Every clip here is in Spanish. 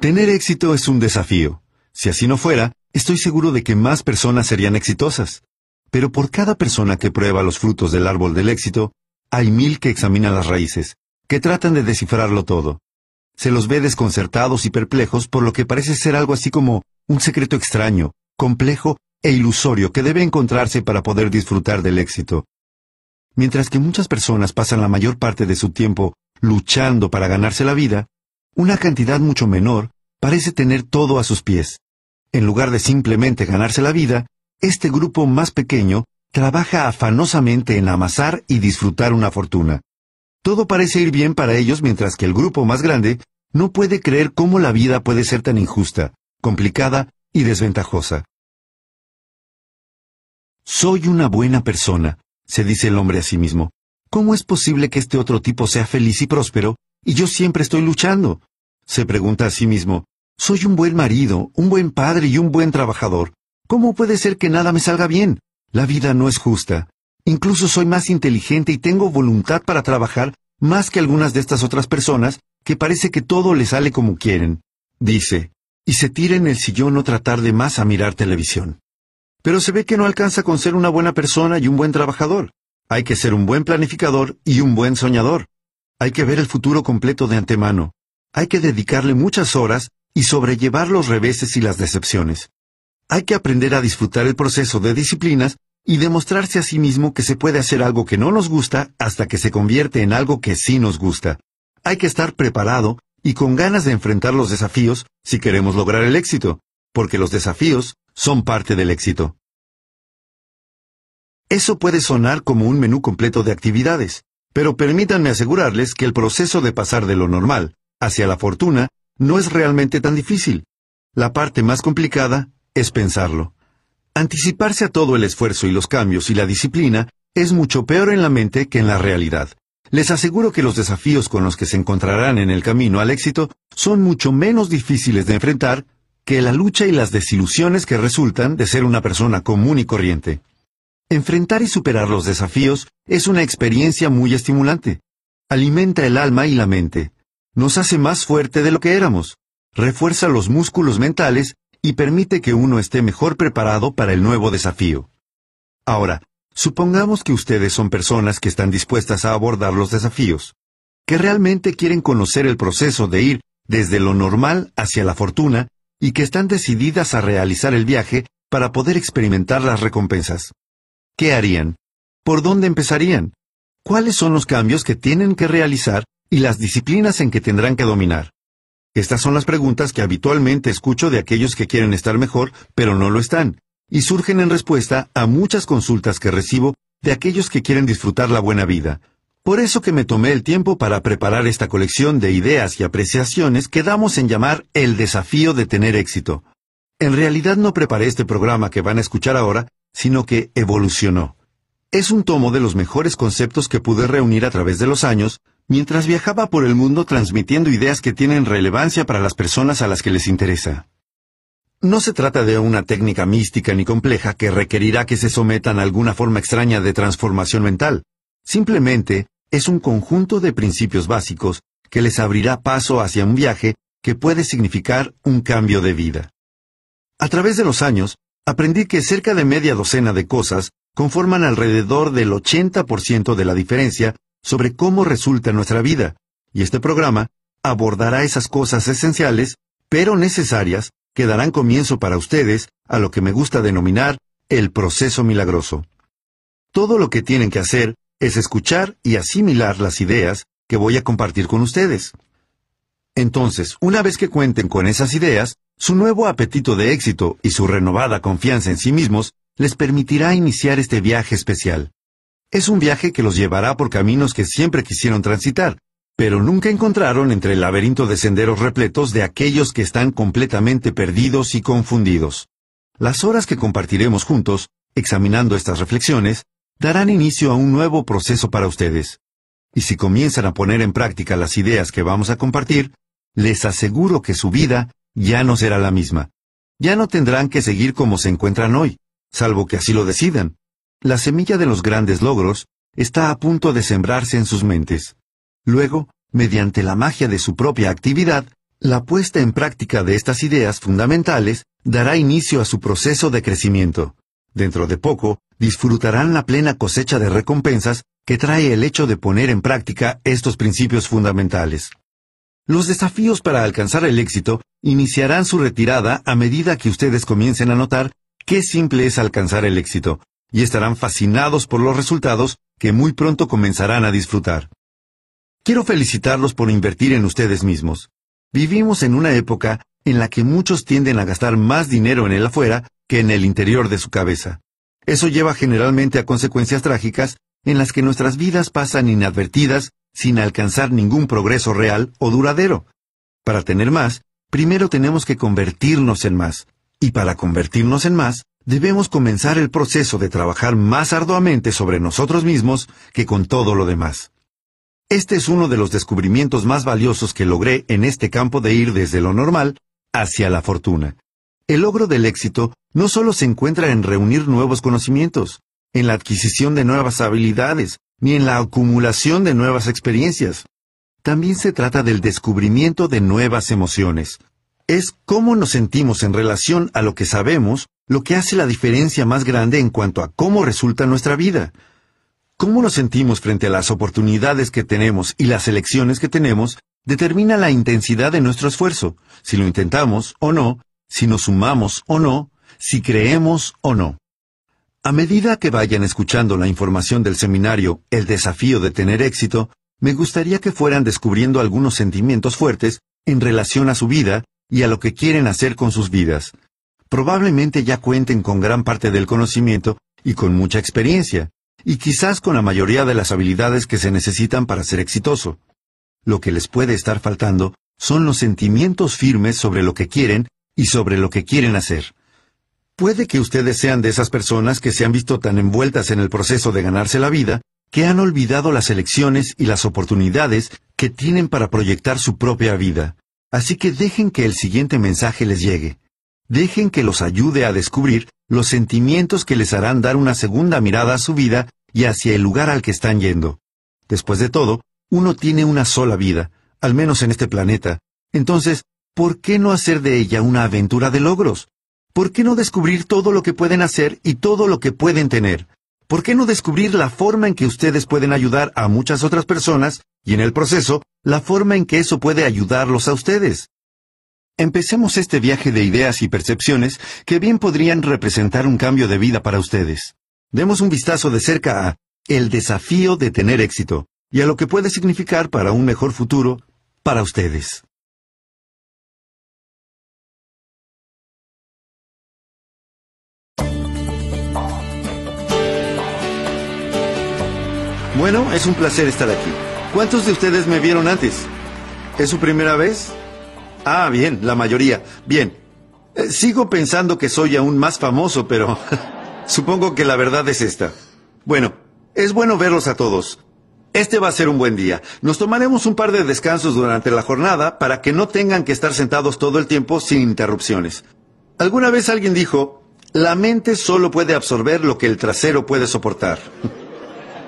Tener éxito es un desafío. Si así no fuera, estoy seguro de que más personas serían exitosas. Pero por cada persona que prueba los frutos del árbol del éxito, hay mil que examinan las raíces, que tratan de descifrarlo todo. Se los ve desconcertados y perplejos por lo que parece ser algo así como un secreto extraño, complejo e ilusorio que debe encontrarse para poder disfrutar del éxito. Mientras que muchas personas pasan la mayor parte de su tiempo luchando para ganarse la vida, una cantidad mucho menor parece tener todo a sus pies. En lugar de simplemente ganarse la vida, este grupo más pequeño trabaja afanosamente en amasar y disfrutar una fortuna. Todo parece ir bien para ellos mientras que el grupo más grande no puede creer cómo la vida puede ser tan injusta, complicada y desventajosa. Soy una buena persona, se dice el hombre a sí mismo. ¿Cómo es posible que este otro tipo sea feliz y próspero y yo siempre estoy luchando? Se pregunta a sí mismo. Soy un buen marido, un buen padre y un buen trabajador. ¿Cómo puede ser que nada me salga bien? La vida no es justa. Incluso soy más inteligente y tengo voluntad para trabajar más que algunas de estas otras personas que parece que todo les sale como quieren. Dice, y se tira en el sillón o tratar de más a mirar televisión. Pero se ve que no alcanza con ser una buena persona y un buen trabajador. Hay que ser un buen planificador y un buen soñador. Hay que ver el futuro completo de antemano. Hay que dedicarle muchas horas y sobrellevar los reveses y las decepciones. Hay que aprender a disfrutar el proceso de disciplinas y demostrarse a sí mismo que se puede hacer algo que no nos gusta hasta que se convierte en algo que sí nos gusta. Hay que estar preparado y con ganas de enfrentar los desafíos si queremos lograr el éxito, porque los desafíos son parte del éxito. Eso puede sonar como un menú completo de actividades, pero permítanme asegurarles que el proceso de pasar de lo normal hacia la fortuna no es realmente tan difícil. La parte más complicada es pensarlo. Anticiparse a todo el esfuerzo y los cambios y la disciplina es mucho peor en la mente que en la realidad. Les aseguro que los desafíos con los que se encontrarán en el camino al éxito son mucho menos difíciles de enfrentar que la lucha y las desilusiones que resultan de ser una persona común y corriente. Enfrentar y superar los desafíos es una experiencia muy estimulante. Alimenta el alma y la mente. Nos hace más fuerte de lo que éramos. Refuerza los músculos mentales y permite que uno esté mejor preparado para el nuevo desafío. Ahora, supongamos que ustedes son personas que están dispuestas a abordar los desafíos, que realmente quieren conocer el proceso de ir desde lo normal hacia la fortuna y que están decididas a realizar el viaje para poder experimentar las recompensas. ¿Qué harían? ¿Por dónde empezarían? ¿Cuáles son los cambios que tienen que realizar y las disciplinas en que tendrán que dominar? Estas son las preguntas que habitualmente escucho de aquellos que quieren estar mejor, pero no lo están, y surgen en respuesta a muchas consultas que recibo de aquellos que quieren disfrutar la buena vida. Por eso que me tomé el tiempo para preparar esta colección de ideas y apreciaciones que damos en llamar el desafío de tener éxito. En realidad no preparé este programa que van a escuchar ahora, sino que evolucionó. Es un tomo de los mejores conceptos que pude reunir a través de los años, mientras viajaba por el mundo transmitiendo ideas que tienen relevancia para las personas a las que les interesa. No se trata de una técnica mística ni compleja que requerirá que se sometan a alguna forma extraña de transformación mental. Simplemente es un conjunto de principios básicos que les abrirá paso hacia un viaje que puede significar un cambio de vida. A través de los años, aprendí que cerca de media docena de cosas conforman alrededor del 80% de la diferencia sobre cómo resulta nuestra vida, y este programa abordará esas cosas esenciales, pero necesarias, que darán comienzo para ustedes a lo que me gusta denominar el proceso milagroso. Todo lo que tienen que hacer es escuchar y asimilar las ideas que voy a compartir con ustedes. Entonces, una vez que cuenten con esas ideas, su nuevo apetito de éxito y su renovada confianza en sí mismos les permitirá iniciar este viaje especial. Es un viaje que los llevará por caminos que siempre quisieron transitar, pero nunca encontraron entre el laberinto de senderos repletos de aquellos que están completamente perdidos y confundidos. Las horas que compartiremos juntos, examinando estas reflexiones, darán inicio a un nuevo proceso para ustedes. Y si comienzan a poner en práctica las ideas que vamos a compartir, les aseguro que su vida ya no será la misma. Ya no tendrán que seguir como se encuentran hoy, salvo que así lo decidan. La semilla de los grandes logros está a punto de sembrarse en sus mentes. Luego, mediante la magia de su propia actividad, la puesta en práctica de estas ideas fundamentales dará inicio a su proceso de crecimiento. Dentro de poco, disfrutarán la plena cosecha de recompensas que trae el hecho de poner en práctica estos principios fundamentales. Los desafíos para alcanzar el éxito iniciarán su retirada a medida que ustedes comiencen a notar qué simple es alcanzar el éxito, y estarán fascinados por los resultados que muy pronto comenzarán a disfrutar. Quiero felicitarlos por invertir en ustedes mismos. Vivimos en una época en la que muchos tienden a gastar más dinero en el afuera que en el interior de su cabeza. Eso lleva generalmente a consecuencias trágicas en las que nuestras vidas pasan inadvertidas sin alcanzar ningún progreso real o duradero. Para tener más, primero tenemos que convertirnos en más. Y para convertirnos en más, debemos comenzar el proceso de trabajar más arduamente sobre nosotros mismos que con todo lo demás. Este es uno de los descubrimientos más valiosos que logré en este campo de ir desde lo normal hacia la fortuna. El logro del éxito no solo se encuentra en reunir nuevos conocimientos, en la adquisición de nuevas habilidades, ni en la acumulación de nuevas experiencias. También se trata del descubrimiento de nuevas emociones. Es cómo nos sentimos en relación a lo que sabemos lo que hace la diferencia más grande en cuanto a cómo resulta nuestra vida. Cómo nos sentimos frente a las oportunidades que tenemos y las elecciones que tenemos determina la intensidad de nuestro esfuerzo, si lo intentamos o no, si nos sumamos o no, si creemos o no. A medida que vayan escuchando la información del seminario El desafío de tener éxito, me gustaría que fueran descubriendo algunos sentimientos fuertes en relación a su vida y a lo que quieren hacer con sus vidas. Probablemente ya cuenten con gran parte del conocimiento y con mucha experiencia, y quizás con la mayoría de las habilidades que se necesitan para ser exitoso. Lo que les puede estar faltando son los sentimientos firmes sobre lo que quieren y sobre lo que quieren hacer. Puede que ustedes sean de esas personas que se han visto tan envueltas en el proceso de ganarse la vida, que han olvidado las elecciones y las oportunidades que tienen para proyectar su propia vida. Así que dejen que el siguiente mensaje les llegue. Dejen que los ayude a descubrir los sentimientos que les harán dar una segunda mirada a su vida y hacia el lugar al que están yendo. Después de todo, uno tiene una sola vida, al menos en este planeta. Entonces, ¿por qué no hacer de ella una aventura de logros? ¿Por qué no descubrir todo lo que pueden hacer y todo lo que pueden tener? ¿Por qué no descubrir la forma en que ustedes pueden ayudar a muchas otras personas y en el proceso, la forma en que eso puede ayudarlos a ustedes? Empecemos este viaje de ideas y percepciones que bien podrían representar un cambio de vida para ustedes. Demos un vistazo de cerca a el desafío de tener éxito y a lo que puede significar para un mejor futuro para ustedes. Bueno, es un placer estar aquí. ¿Cuántos de ustedes me vieron antes? ¿Es su primera vez? Ah, bien, la mayoría. Bien. Eh, sigo pensando que soy aún más famoso, pero supongo que la verdad es esta. Bueno, es bueno verlos a todos. Este va a ser un buen día. Nos tomaremos un par de descansos durante la jornada para que no tengan que estar sentados todo el tiempo sin interrupciones. Alguna vez alguien dijo, la mente solo puede absorber lo que el trasero puede soportar.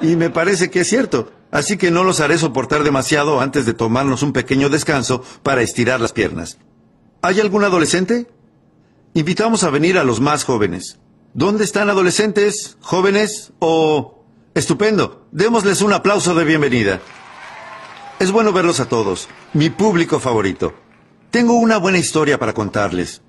Y me parece que es cierto. Así que no los haré soportar demasiado antes de tomarnos un pequeño descanso para estirar las piernas. ¿Hay algún adolescente? Invitamos a venir a los más jóvenes. ¿Dónde están adolescentes, jóvenes o... Estupendo. Démosles un aplauso de bienvenida. Es bueno verlos a todos. Mi público favorito. Tengo una buena historia para contarles.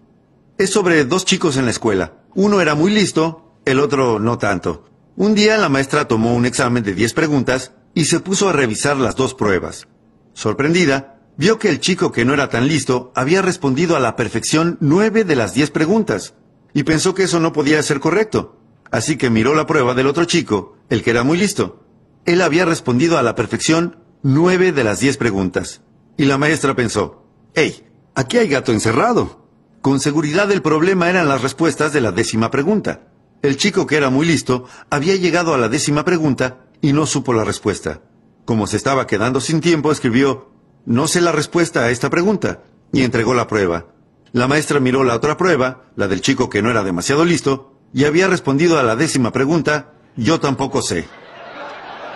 Es sobre dos chicos en la escuela. Uno era muy listo, el otro no tanto. Un día la maestra tomó un examen de 10 preguntas y se puso a revisar las dos pruebas. Sorprendida, vio que el chico que no era tan listo había respondido a la perfección nueve de las diez preguntas, y pensó que eso no podía ser correcto. Así que miró la prueba del otro chico, el que era muy listo. Él había respondido a la perfección nueve de las diez preguntas. Y la maestra pensó, hey, aquí hay gato encerrado. Con seguridad el problema eran las respuestas de la décima pregunta. El chico que era muy listo había llegado a la décima pregunta y no supo la respuesta. Como se estaba quedando sin tiempo, escribió, no sé la respuesta a esta pregunta, y entregó la prueba. La maestra miró la otra prueba, la del chico que no era demasiado listo, y había respondido a la décima pregunta, yo tampoco sé.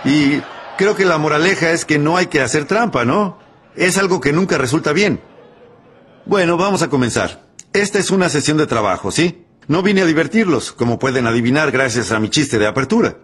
Y creo que la moraleja es que no hay que hacer trampa, ¿no? Es algo que nunca resulta bien. Bueno, vamos a comenzar. Esta es una sesión de trabajo, ¿sí? No vine a divertirlos, como pueden adivinar gracias a mi chiste de apertura.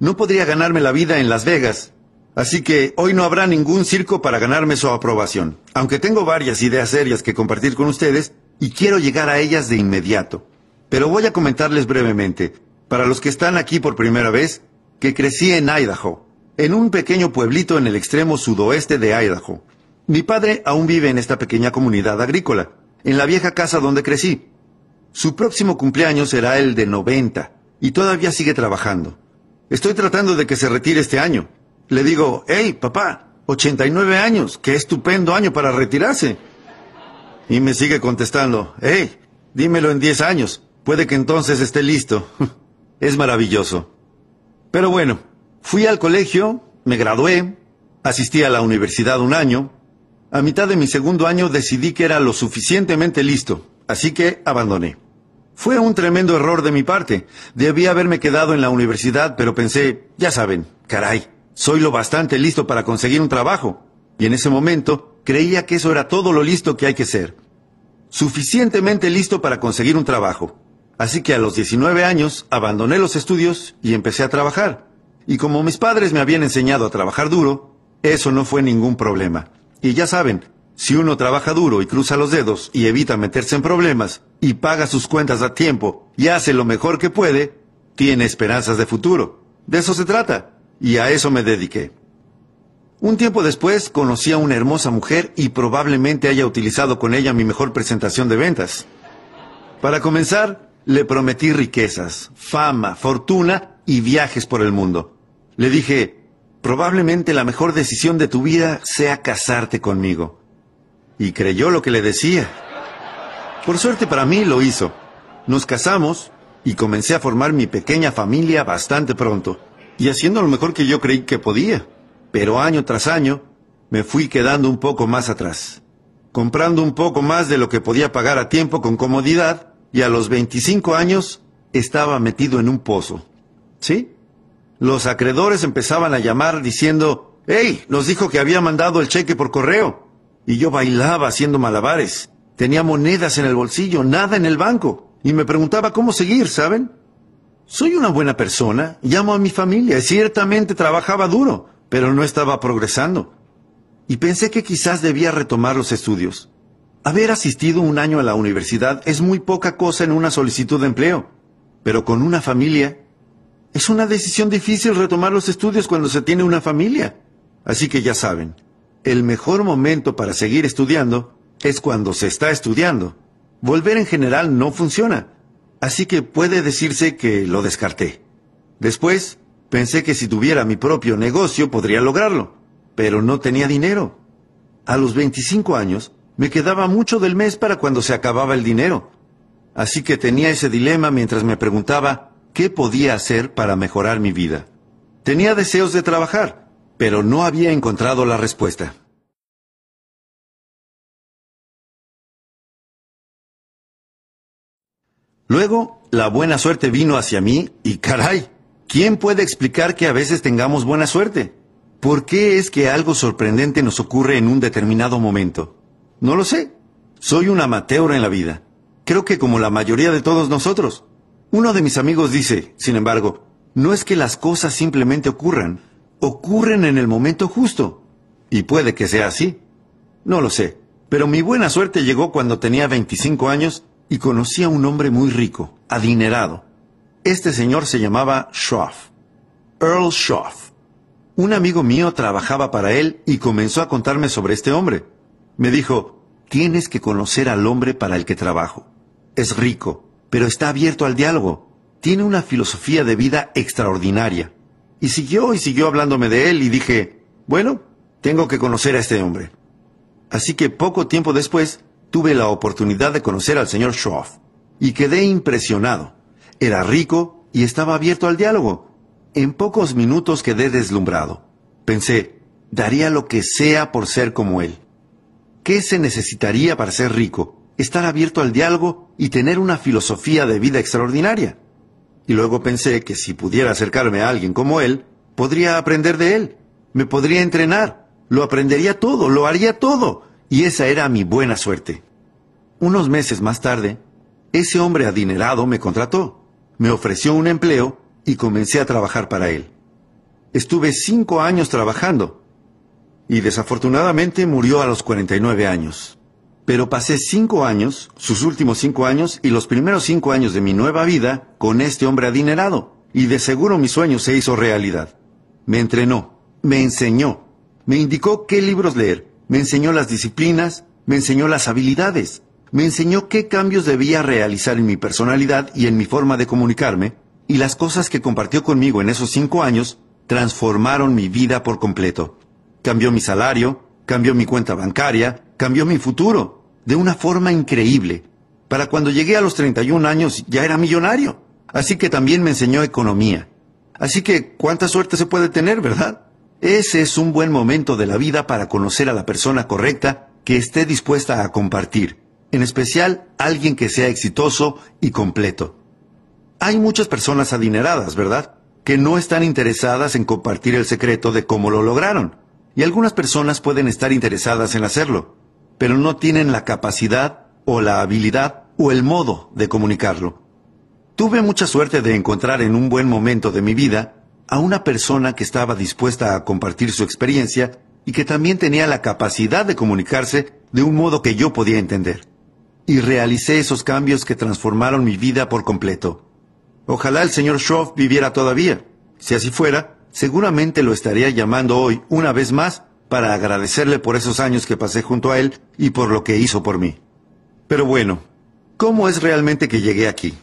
No podría ganarme la vida en Las Vegas, así que hoy no habrá ningún circo para ganarme su aprobación, aunque tengo varias ideas serias que compartir con ustedes y quiero llegar a ellas de inmediato. Pero voy a comentarles brevemente, para los que están aquí por primera vez, que crecí en Idaho, en un pequeño pueblito en el extremo sudoeste de Idaho. Mi padre aún vive en esta pequeña comunidad agrícola, en la vieja casa donde crecí. Su próximo cumpleaños será el de 90 y todavía sigue trabajando. Estoy tratando de que se retire este año. Le digo, hey, papá, 89 años, qué estupendo año para retirarse. Y me sigue contestando, hey, dímelo en 10 años, puede que entonces esté listo. es maravilloso. Pero bueno, fui al colegio, me gradué, asistí a la universidad un año, a mitad de mi segundo año decidí que era lo suficientemente listo, así que abandoné. Fue un tremendo error de mi parte. Debí haberme quedado en la universidad, pero pensé, ya saben, caray, soy lo bastante listo para conseguir un trabajo. Y en ese momento creía que eso era todo lo listo que hay que ser. Suficientemente listo para conseguir un trabajo. Así que a los 19 años abandoné los estudios y empecé a trabajar. Y como mis padres me habían enseñado a trabajar duro, eso no fue ningún problema. Y ya saben, si uno trabaja duro y cruza los dedos y evita meterse en problemas y paga sus cuentas a tiempo y hace lo mejor que puede, tiene esperanzas de futuro. De eso se trata. Y a eso me dediqué. Un tiempo después conocí a una hermosa mujer y probablemente haya utilizado con ella mi mejor presentación de ventas. Para comenzar, le prometí riquezas, fama, fortuna y viajes por el mundo. Le dije, probablemente la mejor decisión de tu vida sea casarte conmigo. Y creyó lo que le decía. Por suerte para mí lo hizo. Nos casamos y comencé a formar mi pequeña familia bastante pronto, y haciendo lo mejor que yo creí que podía. Pero año tras año me fui quedando un poco más atrás, comprando un poco más de lo que podía pagar a tiempo con comodidad, y a los 25 años estaba metido en un pozo. ¿Sí? Los acreedores empezaban a llamar diciendo, ¡Hey! Nos dijo que había mandado el cheque por correo. Y yo bailaba haciendo malabares. Tenía monedas en el bolsillo, nada en el banco. Y me preguntaba cómo seguir, ¿saben? Soy una buena persona, llamo a mi familia, ciertamente trabajaba duro, pero no estaba progresando. Y pensé que quizás debía retomar los estudios. Haber asistido un año a la universidad es muy poca cosa en una solicitud de empleo, pero con una familia es una decisión difícil retomar los estudios cuando se tiene una familia. Así que ya saben, el mejor momento para seguir estudiando es cuando se está estudiando. Volver en general no funciona. Así que puede decirse que lo descarté. Después, pensé que si tuviera mi propio negocio podría lograrlo, pero no tenía dinero. A los 25 años, me quedaba mucho del mes para cuando se acababa el dinero. Así que tenía ese dilema mientras me preguntaba qué podía hacer para mejorar mi vida. Tenía deseos de trabajar, pero no había encontrado la respuesta. Luego, la buena suerte vino hacia mí y caray, ¿quién puede explicar que a veces tengamos buena suerte? ¿Por qué es que algo sorprendente nos ocurre en un determinado momento? No lo sé. Soy un amateur en la vida. Creo que como la mayoría de todos nosotros. Uno de mis amigos dice, sin embargo, no es que las cosas simplemente ocurran, ocurren en el momento justo. Y puede que sea así. No lo sé, pero mi buena suerte llegó cuando tenía 25 años y conocí a un hombre muy rico, adinerado. Este señor se llamaba Schroff, Earl Schroff. Un amigo mío trabajaba para él y comenzó a contarme sobre este hombre. Me dijo, tienes que conocer al hombre para el que trabajo. Es rico, pero está abierto al diálogo. Tiene una filosofía de vida extraordinaria. Y siguió y siguió hablándome de él y dije, bueno, tengo que conocer a este hombre. Así que poco tiempo después tuve la oportunidad de conocer al señor Schroff y quedé impresionado. Era rico y estaba abierto al diálogo. En pocos minutos quedé deslumbrado. Pensé, daría lo que sea por ser como él. ¿Qué se necesitaría para ser rico? Estar abierto al diálogo y tener una filosofía de vida extraordinaria. Y luego pensé que si pudiera acercarme a alguien como él, podría aprender de él, me podría entrenar, lo aprendería todo, lo haría todo, y esa era mi buena suerte. Unos meses más tarde, ese hombre adinerado me contrató, me ofreció un empleo y comencé a trabajar para él. Estuve cinco años trabajando y desafortunadamente murió a los 49 años. Pero pasé cinco años, sus últimos cinco años y los primeros cinco años de mi nueva vida con este hombre adinerado, y de seguro mi sueño se hizo realidad. Me entrenó, me enseñó, me indicó qué libros leer, me enseñó las disciplinas, me enseñó las habilidades, me enseñó qué cambios debía realizar en mi personalidad y en mi forma de comunicarme, y las cosas que compartió conmigo en esos cinco años transformaron mi vida por completo. Cambió mi salario, cambió mi cuenta bancaria, cambió mi futuro, de una forma increíble. Para cuando llegué a los 31 años ya era millonario. Así que también me enseñó economía. Así que, ¿cuánta suerte se puede tener, verdad? Ese es un buen momento de la vida para conocer a la persona correcta que esté dispuesta a compartir, en especial alguien que sea exitoso y completo. Hay muchas personas adineradas, ¿verdad? Que no están interesadas en compartir el secreto de cómo lo lograron. Y algunas personas pueden estar interesadas en hacerlo, pero no tienen la capacidad o la habilidad o el modo de comunicarlo. Tuve mucha suerte de encontrar en un buen momento de mi vida a una persona que estaba dispuesta a compartir su experiencia y que también tenía la capacidad de comunicarse de un modo que yo podía entender. Y realicé esos cambios que transformaron mi vida por completo. Ojalá el señor Schroff viviera todavía. Si así fuera, seguramente lo estaría llamando hoy una vez más para agradecerle por esos años que pasé junto a él y por lo que hizo por mí. Pero bueno, ¿cómo es realmente que llegué aquí?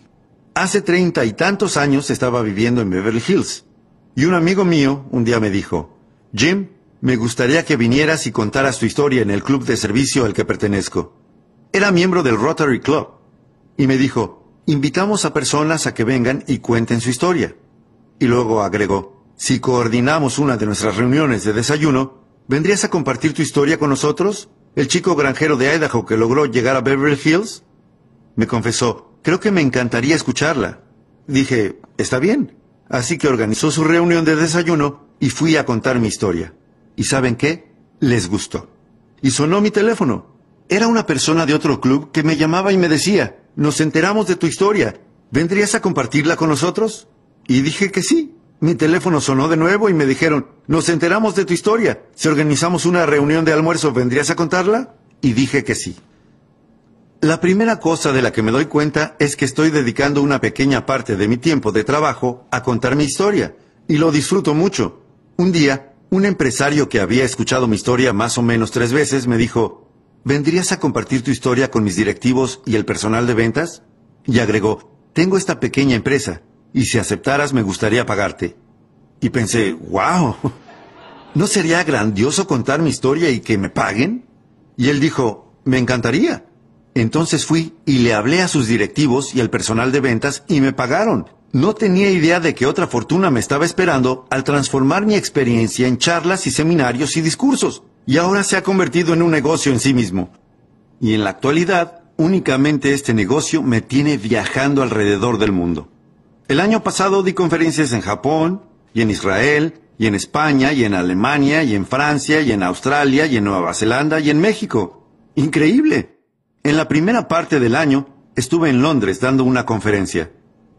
Hace treinta y tantos años estaba viviendo en Beverly Hills, y un amigo mío un día me dijo, Jim, me gustaría que vinieras y contaras tu historia en el club de servicio al que pertenezco. Era miembro del Rotary Club, y me dijo, invitamos a personas a que vengan y cuenten su historia. Y luego agregó, si coordinamos una de nuestras reuniones de desayuno, ¿vendrías a compartir tu historia con nosotros? ¿El chico granjero de Idaho que logró llegar a Beverly Hills? Me confesó, Creo que me encantaría escucharla. Dije, está bien. Así que organizó su reunión de desayuno y fui a contar mi historia. ¿Y saben qué? Les gustó. Y sonó mi teléfono. Era una persona de otro club que me llamaba y me decía, nos enteramos de tu historia. ¿Vendrías a compartirla con nosotros? Y dije que sí. Mi teléfono sonó de nuevo y me dijeron, nos enteramos de tu historia. Si organizamos una reunión de almuerzo, ¿vendrías a contarla? Y dije que sí. La primera cosa de la que me doy cuenta es que estoy dedicando una pequeña parte de mi tiempo de trabajo a contar mi historia, y lo disfruto mucho. Un día, un empresario que había escuchado mi historia más o menos tres veces me dijo, ¿vendrías a compartir tu historia con mis directivos y el personal de ventas? Y agregó, tengo esta pequeña empresa, y si aceptaras me gustaría pagarte. Y pensé, wow, ¿no sería grandioso contar mi historia y que me paguen? Y él dijo, me encantaría. Entonces fui y le hablé a sus directivos y al personal de ventas y me pagaron. No tenía idea de que otra fortuna me estaba esperando al transformar mi experiencia en charlas y seminarios y discursos. Y ahora se ha convertido en un negocio en sí mismo. Y en la actualidad, únicamente este negocio me tiene viajando alrededor del mundo. El año pasado di conferencias en Japón, y en Israel, y en España, y en Alemania, y en Francia, y en Australia, y en Nueva Zelanda, y en México. Increíble. En la primera parte del año estuve en Londres dando una conferencia.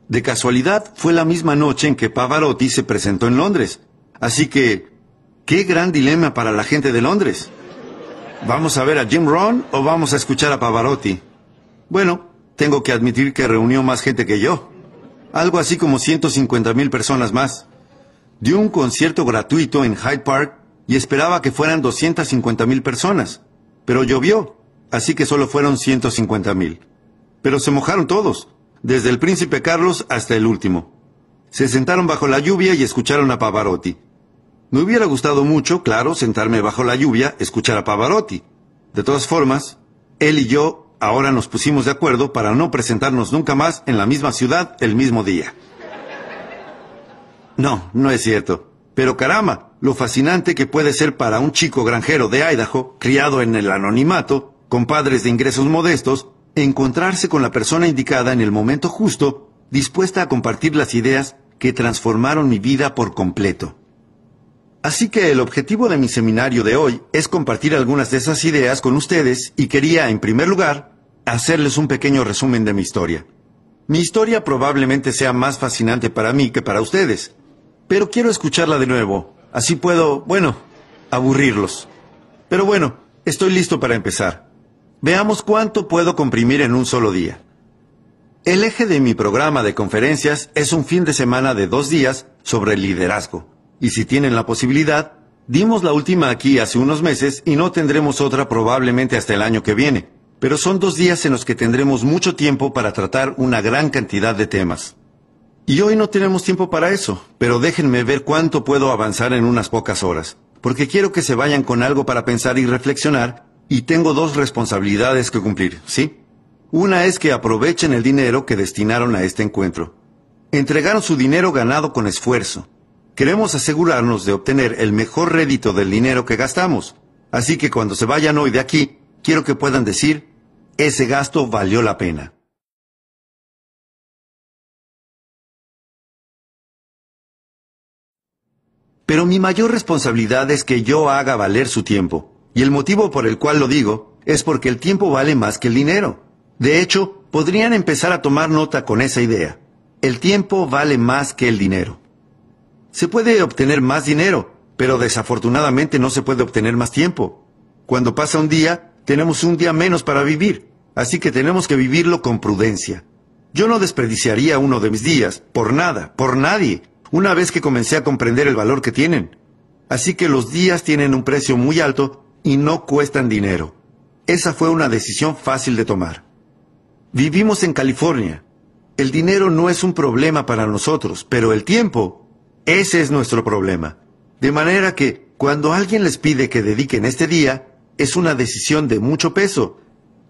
De casualidad fue la misma noche en que Pavarotti se presentó en Londres. Así que, qué gran dilema para la gente de Londres. ¿Vamos a ver a Jim Ron o vamos a escuchar a Pavarotti? Bueno, tengo que admitir que reunió más gente que yo. Algo así como 150 mil personas más. Dio un concierto gratuito en Hyde Park y esperaba que fueran 250 mil personas. Pero llovió así que solo fueron 150 mil. Pero se mojaron todos, desde el príncipe Carlos hasta el último. Se sentaron bajo la lluvia y escucharon a Pavarotti. Me hubiera gustado mucho, claro, sentarme bajo la lluvia, escuchar a Pavarotti. De todas formas, él y yo ahora nos pusimos de acuerdo para no presentarnos nunca más en la misma ciudad el mismo día. No, no es cierto. Pero caramba, lo fascinante que puede ser para un chico granjero de Idaho, criado en el anonimato, con padres de ingresos modestos, encontrarse con la persona indicada en el momento justo, dispuesta a compartir las ideas que transformaron mi vida por completo. Así que el objetivo de mi seminario de hoy es compartir algunas de esas ideas con ustedes y quería, en primer lugar, hacerles un pequeño resumen de mi historia. Mi historia probablemente sea más fascinante para mí que para ustedes, pero quiero escucharla de nuevo, así puedo, bueno, aburrirlos. Pero bueno, estoy listo para empezar. Veamos cuánto puedo comprimir en un solo día. El eje de mi programa de conferencias es un fin de semana de dos días sobre liderazgo. Y si tienen la posibilidad, dimos la última aquí hace unos meses y no tendremos otra probablemente hasta el año que viene. Pero son dos días en los que tendremos mucho tiempo para tratar una gran cantidad de temas. Y hoy no tenemos tiempo para eso, pero déjenme ver cuánto puedo avanzar en unas pocas horas, porque quiero que se vayan con algo para pensar y reflexionar, y tengo dos responsabilidades que cumplir, ¿sí? Una es que aprovechen el dinero que destinaron a este encuentro. Entregaron su dinero ganado con esfuerzo, Queremos asegurarnos de obtener el mejor rédito del dinero que gastamos. Así que cuando se vayan hoy de aquí, quiero que puedan decir, ese gasto valió la pena. Pero mi mayor responsabilidad es que yo haga valer su tiempo. Y el motivo por el cual lo digo es porque el tiempo vale más que el dinero. De hecho, podrían empezar a tomar nota con esa idea. El tiempo vale más que el dinero. Se puede obtener más dinero, pero desafortunadamente no se puede obtener más tiempo. Cuando pasa un día, tenemos un día menos para vivir, así que tenemos que vivirlo con prudencia. Yo no desperdiciaría uno de mis días, por nada, por nadie, una vez que comencé a comprender el valor que tienen. Así que los días tienen un precio muy alto y no cuestan dinero. Esa fue una decisión fácil de tomar. Vivimos en California. El dinero no es un problema para nosotros, pero el tiempo ese es nuestro problema. De manera que cuando alguien les pide que dediquen este día, es una decisión de mucho peso.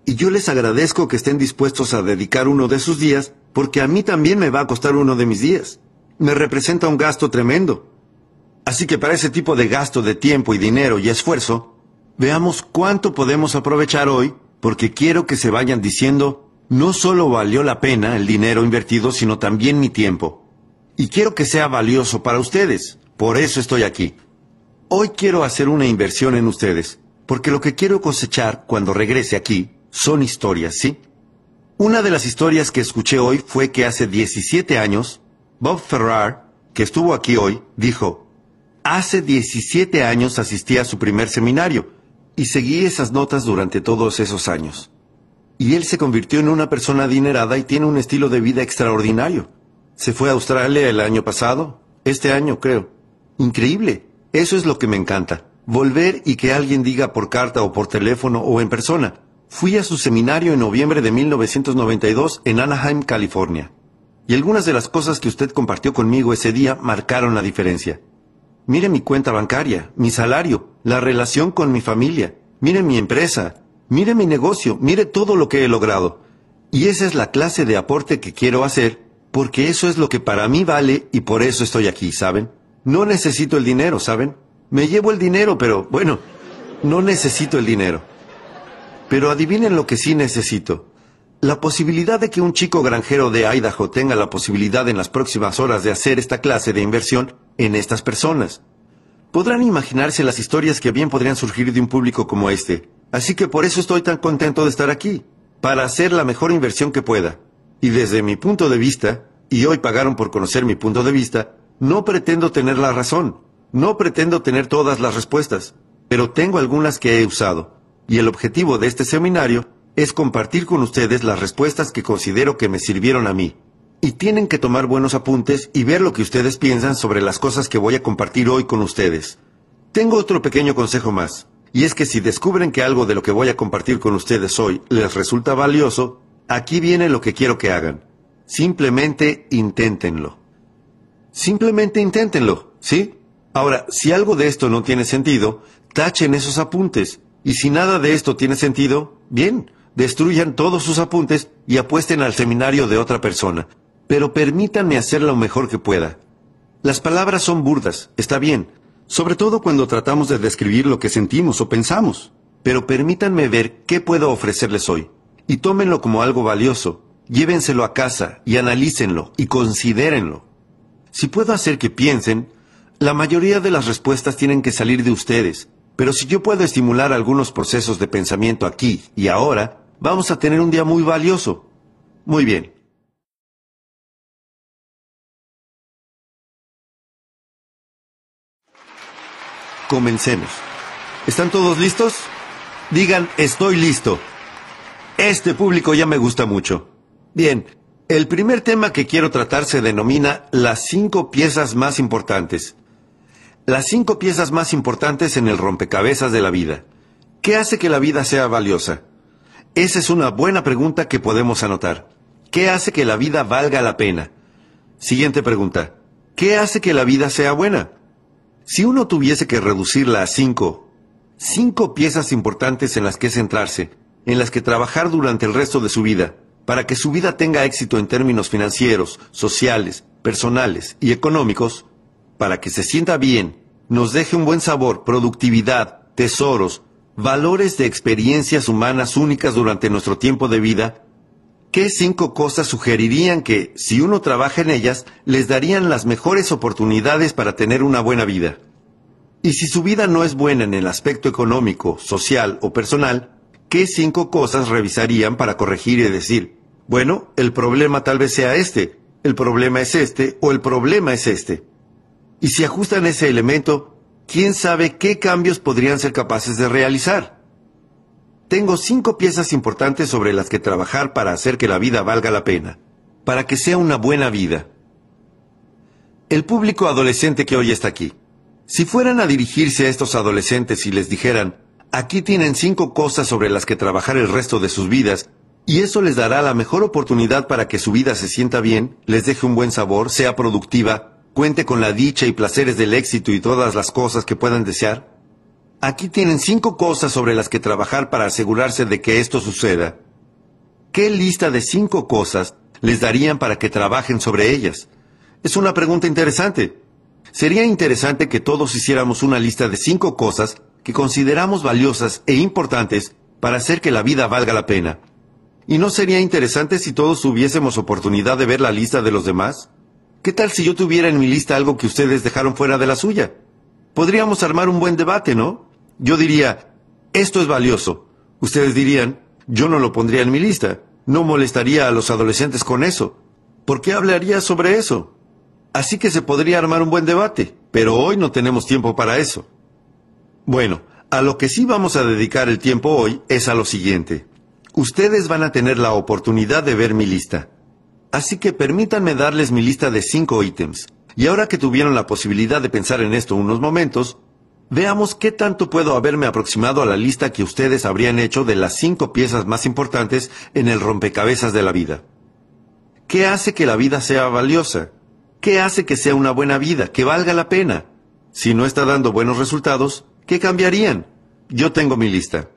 Y yo les agradezco que estén dispuestos a dedicar uno de sus días, porque a mí también me va a costar uno de mis días. Me representa un gasto tremendo. Así que para ese tipo de gasto de tiempo y dinero y esfuerzo, veamos cuánto podemos aprovechar hoy, porque quiero que se vayan diciendo, no solo valió la pena el dinero invertido, sino también mi tiempo. Y quiero que sea valioso para ustedes. Por eso estoy aquí. Hoy quiero hacer una inversión en ustedes, porque lo que quiero cosechar cuando regrese aquí son historias, ¿sí? Una de las historias que escuché hoy fue que hace 17 años, Bob Ferrar, que estuvo aquí hoy, dijo, hace 17 años asistí a su primer seminario y seguí esas notas durante todos esos años. Y él se convirtió en una persona adinerada y tiene un estilo de vida extraordinario. Se fue a Australia el año pasado, este año creo. Increíble. Eso es lo que me encanta. Volver y que alguien diga por carta o por teléfono o en persona. Fui a su seminario en noviembre de 1992 en Anaheim, California. Y algunas de las cosas que usted compartió conmigo ese día marcaron la diferencia. Mire mi cuenta bancaria, mi salario, la relación con mi familia, mire mi empresa, mire mi negocio, mire todo lo que he logrado. Y esa es la clase de aporte que quiero hacer porque eso es lo que para mí vale y por eso estoy aquí, ¿saben? No necesito el dinero, ¿saben? Me llevo el dinero, pero bueno, no necesito el dinero. Pero adivinen lo que sí necesito. La posibilidad de que un chico granjero de Idaho tenga la posibilidad en las próximas horas de hacer esta clase de inversión en estas personas. Podrán imaginarse las historias que bien podrían surgir de un público como este. Así que por eso estoy tan contento de estar aquí, para hacer la mejor inversión que pueda. Y desde mi punto de vista, y hoy pagaron por conocer mi punto de vista, no pretendo tener la razón, no pretendo tener todas las respuestas, pero tengo algunas que he usado. Y el objetivo de este seminario es compartir con ustedes las respuestas que considero que me sirvieron a mí. Y tienen que tomar buenos apuntes y ver lo que ustedes piensan sobre las cosas que voy a compartir hoy con ustedes. Tengo otro pequeño consejo más, y es que si descubren que algo de lo que voy a compartir con ustedes hoy les resulta valioso, Aquí viene lo que quiero que hagan. Simplemente inténtenlo. Simplemente inténtenlo, ¿sí? Ahora, si algo de esto no tiene sentido, tachen esos apuntes. Y si nada de esto tiene sentido, bien, destruyan todos sus apuntes y apuesten al seminario de otra persona. Pero permítanme hacer lo mejor que pueda. Las palabras son burdas, está bien, sobre todo cuando tratamos de describir lo que sentimos o pensamos. Pero permítanme ver qué puedo ofrecerles hoy. Y tómenlo como algo valioso. Llévenselo a casa y analícenlo y considérenlo. Si puedo hacer que piensen, la mayoría de las respuestas tienen que salir de ustedes. Pero si yo puedo estimular algunos procesos de pensamiento aquí y ahora, vamos a tener un día muy valioso. Muy bien. Comencemos. ¿Están todos listos? Digan, estoy listo. Este público ya me gusta mucho. Bien, el primer tema que quiero tratar se denomina las cinco piezas más importantes. Las cinco piezas más importantes en el rompecabezas de la vida. ¿Qué hace que la vida sea valiosa? Esa es una buena pregunta que podemos anotar. ¿Qué hace que la vida valga la pena? Siguiente pregunta. ¿Qué hace que la vida sea buena? Si uno tuviese que reducirla a cinco, cinco piezas importantes en las que centrarse, en las que trabajar durante el resto de su vida, para que su vida tenga éxito en términos financieros, sociales, personales y económicos, para que se sienta bien, nos deje un buen sabor, productividad, tesoros, valores de experiencias humanas únicas durante nuestro tiempo de vida, ¿qué cinco cosas sugerirían que, si uno trabaja en ellas, les darían las mejores oportunidades para tener una buena vida? Y si su vida no es buena en el aspecto económico, social o personal, ¿qué cinco cosas revisarían para corregir y decir, bueno, el problema tal vez sea este, el problema es este o el problema es este? Y si ajustan ese elemento, ¿quién sabe qué cambios podrían ser capaces de realizar? Tengo cinco piezas importantes sobre las que trabajar para hacer que la vida valga la pena, para que sea una buena vida. El público adolescente que hoy está aquí, si fueran a dirigirse a estos adolescentes y les dijeran, Aquí tienen cinco cosas sobre las que trabajar el resto de sus vidas, y eso les dará la mejor oportunidad para que su vida se sienta bien, les deje un buen sabor, sea productiva, cuente con la dicha y placeres del éxito y todas las cosas que puedan desear. Aquí tienen cinco cosas sobre las que trabajar para asegurarse de que esto suceda. ¿Qué lista de cinco cosas les darían para que trabajen sobre ellas? Es una pregunta interesante. Sería interesante que todos hiciéramos una lista de cinco cosas que consideramos valiosas e importantes para hacer que la vida valga la pena. ¿Y no sería interesante si todos tuviésemos oportunidad de ver la lista de los demás? ¿Qué tal si yo tuviera en mi lista algo que ustedes dejaron fuera de la suya? Podríamos armar un buen debate, ¿no? Yo diría, esto es valioso. Ustedes dirían, yo no lo pondría en mi lista. No molestaría a los adolescentes con eso. ¿Por qué hablaría sobre eso? Así que se podría armar un buen debate, pero hoy no tenemos tiempo para eso. Bueno, a lo que sí vamos a dedicar el tiempo hoy es a lo siguiente. Ustedes van a tener la oportunidad de ver mi lista. Así que permítanme darles mi lista de cinco ítems. Y ahora que tuvieron la posibilidad de pensar en esto unos momentos, veamos qué tanto puedo haberme aproximado a la lista que ustedes habrían hecho de las cinco piezas más importantes en el rompecabezas de la vida. ¿Qué hace que la vida sea valiosa? ¿Qué hace que sea una buena vida, que valga la pena? Si no está dando buenos resultados, ¿Qué cambiarían? Yo tengo mi lista.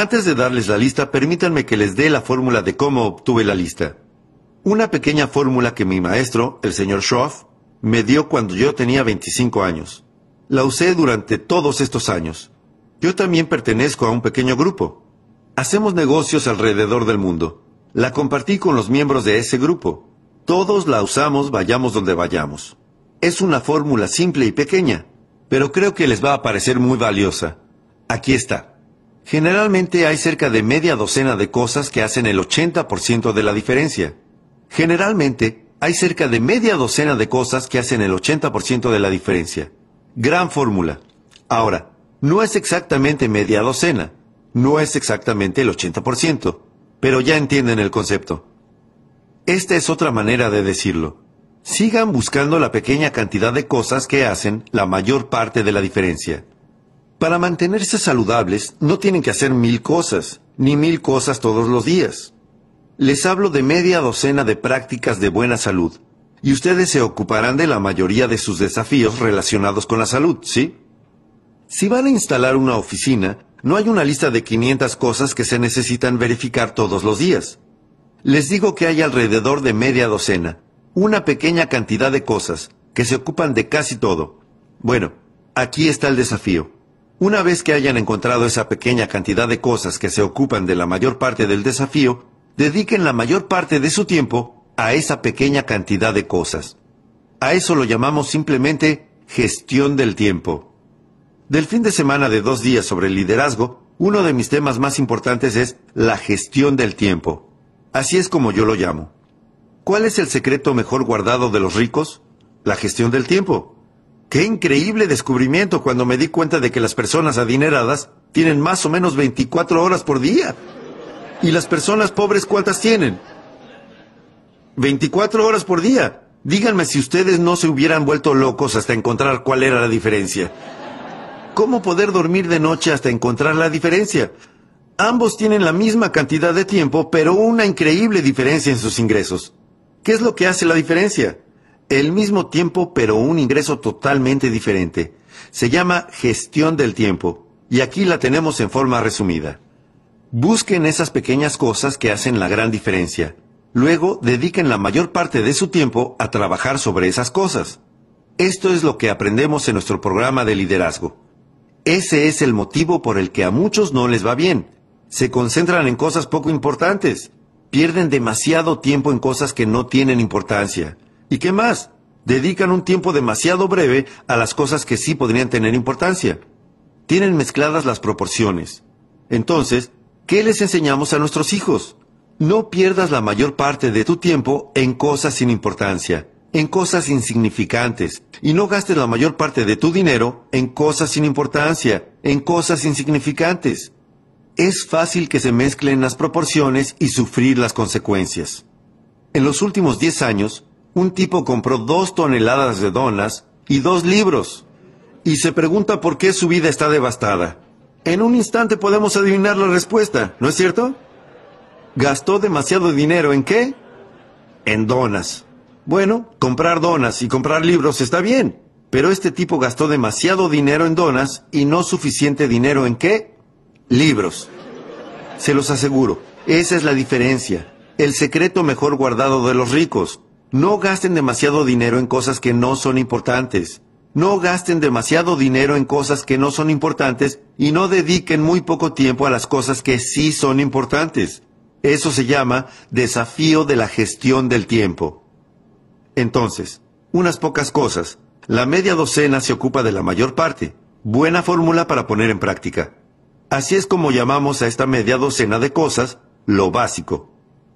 Antes de darles la lista, permítanme que les dé la fórmula de cómo obtuve la lista. Una pequeña fórmula que mi maestro, el señor Schroff, me dio cuando yo tenía 25 años. La usé durante todos estos años. Yo también pertenezco a un pequeño grupo. Hacemos negocios alrededor del mundo. La compartí con los miembros de ese grupo. Todos la usamos vayamos donde vayamos. Es una fórmula simple y pequeña, pero creo que les va a parecer muy valiosa. Aquí está. Generalmente hay cerca de media docena de cosas que hacen el 80% de la diferencia. Generalmente hay cerca de media docena de cosas que hacen el 80% de la diferencia. Gran fórmula. Ahora, no es exactamente media docena, no es exactamente el 80%, pero ya entienden el concepto. Esta es otra manera de decirlo. Sigan buscando la pequeña cantidad de cosas que hacen la mayor parte de la diferencia. Para mantenerse saludables no tienen que hacer mil cosas, ni mil cosas todos los días. Les hablo de media docena de prácticas de buena salud, y ustedes se ocuparán de la mayoría de sus desafíos relacionados con la salud, ¿sí? Si van a instalar una oficina, no hay una lista de 500 cosas que se necesitan verificar todos los días. Les digo que hay alrededor de media docena, una pequeña cantidad de cosas que se ocupan de casi todo. Bueno, aquí está el desafío. Una vez que hayan encontrado esa pequeña cantidad de cosas que se ocupan de la mayor parte del desafío, dediquen la mayor parte de su tiempo a esa pequeña cantidad de cosas. A eso lo llamamos simplemente gestión del tiempo. Del fin de semana de dos días sobre el liderazgo, uno de mis temas más importantes es la gestión del tiempo. Así es como yo lo llamo. ¿Cuál es el secreto mejor guardado de los ricos? La gestión del tiempo. Qué increíble descubrimiento cuando me di cuenta de que las personas adineradas tienen más o menos 24 horas por día. ¿Y las personas pobres cuántas tienen? 24 horas por día. Díganme si ustedes no se hubieran vuelto locos hasta encontrar cuál era la diferencia. ¿Cómo poder dormir de noche hasta encontrar la diferencia? Ambos tienen la misma cantidad de tiempo, pero una increíble diferencia en sus ingresos. ¿Qué es lo que hace la diferencia? El mismo tiempo, pero un ingreso totalmente diferente. Se llama gestión del tiempo, y aquí la tenemos en forma resumida. Busquen esas pequeñas cosas que hacen la gran diferencia. Luego dediquen la mayor parte de su tiempo a trabajar sobre esas cosas. Esto es lo que aprendemos en nuestro programa de liderazgo. Ese es el motivo por el que a muchos no les va bien se concentran en cosas poco importantes. Pierden demasiado tiempo en cosas que no tienen importancia. ¿Y qué más? Dedican un tiempo demasiado breve a las cosas que sí podrían tener importancia. Tienen mezcladas las proporciones. Entonces, ¿qué les enseñamos a nuestros hijos? No pierdas la mayor parte de tu tiempo en cosas sin importancia, en cosas insignificantes, y no gastes la mayor parte de tu dinero en cosas sin importancia, en cosas insignificantes es fácil que se mezclen las proporciones y sufrir las consecuencias. En los últimos 10 años, un tipo compró dos toneladas de donas y dos libros, y se pregunta por qué su vida está devastada. En un instante podemos adivinar la respuesta, ¿no es cierto? Gastó demasiado dinero en qué? En donas. Bueno, comprar donas y comprar libros está bien, pero este tipo gastó demasiado dinero en donas y no suficiente dinero en qué? libros. Se los aseguro, esa es la diferencia, el secreto mejor guardado de los ricos. No gasten demasiado dinero en cosas que no son importantes. No gasten demasiado dinero en cosas que no son importantes y no dediquen muy poco tiempo a las cosas que sí son importantes. Eso se llama desafío de la gestión del tiempo. Entonces, unas pocas cosas. La media docena se ocupa de la mayor parte. Buena fórmula para poner en práctica. Así es como llamamos a esta media docena de cosas lo básico.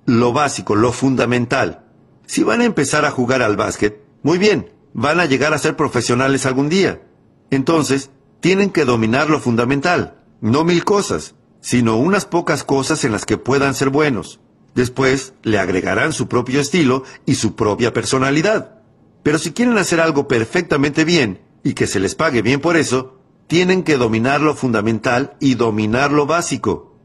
Lo básico, lo fundamental. Si van a empezar a jugar al básquet, muy bien, van a llegar a ser profesionales algún día. Entonces, tienen que dominar lo fundamental, no mil cosas, sino unas pocas cosas en las que puedan ser buenos. Después le agregarán su propio estilo y su propia personalidad. Pero si quieren hacer algo perfectamente bien y que se les pague bien por eso, tienen que dominar lo fundamental y dominar lo básico.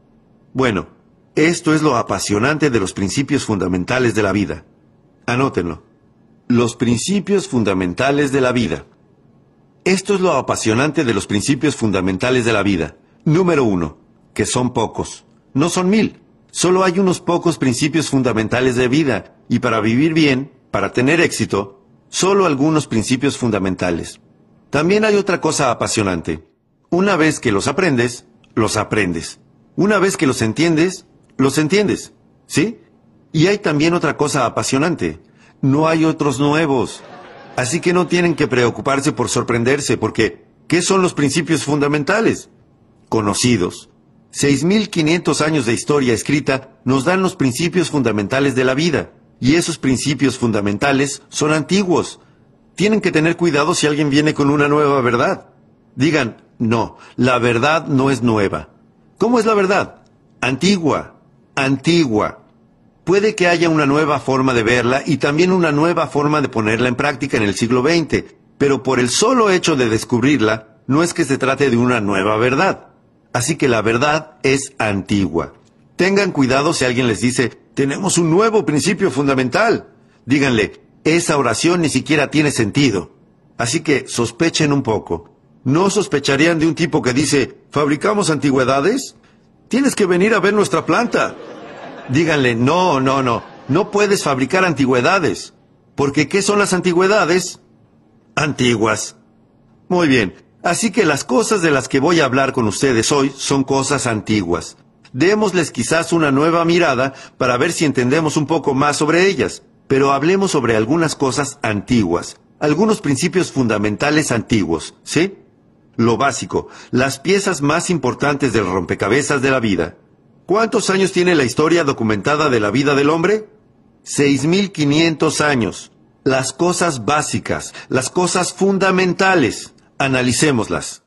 Bueno, esto es lo apasionante de los principios fundamentales de la vida. Anótenlo. Los principios fundamentales de la vida. Esto es lo apasionante de los principios fundamentales de la vida. Número uno, que son pocos. No son mil. Solo hay unos pocos principios fundamentales de vida. Y para vivir bien, para tener éxito, solo algunos principios fundamentales. También hay otra cosa apasionante. Una vez que los aprendes, los aprendes. Una vez que los entiendes, los entiendes. ¿Sí? Y hay también otra cosa apasionante. No hay otros nuevos. Así que no tienen que preocuparse por sorprenderse, porque ¿qué son los principios fundamentales? Conocidos. 6.500 años de historia escrita nos dan los principios fundamentales de la vida. Y esos principios fundamentales son antiguos, tienen que tener cuidado si alguien viene con una nueva verdad. Digan, no, la verdad no es nueva. ¿Cómo es la verdad? Antigua, antigua. Puede que haya una nueva forma de verla y también una nueva forma de ponerla en práctica en el siglo XX, pero por el solo hecho de descubrirla, no es que se trate de una nueva verdad. Así que la verdad es antigua. Tengan cuidado si alguien les dice, tenemos un nuevo principio fundamental. Díganle, esa oración ni siquiera tiene sentido. Así que sospechen un poco. ¿No sospecharían de un tipo que dice, ¿fabricamos antigüedades? Tienes que venir a ver nuestra planta. Díganle, no, no, no, no puedes fabricar antigüedades. Porque ¿qué son las antigüedades? Antiguas. Muy bien, así que las cosas de las que voy a hablar con ustedes hoy son cosas antiguas. Démosles quizás una nueva mirada para ver si entendemos un poco más sobre ellas, pero hablemos sobre algunas cosas antiguas, algunos principios fundamentales antiguos, ¿sí? Lo básico, las piezas más importantes del rompecabezas de la vida. ¿Cuántos años tiene la historia documentada de la vida del hombre? 6.500 años. Las cosas básicas, las cosas fundamentales. Analicémoslas.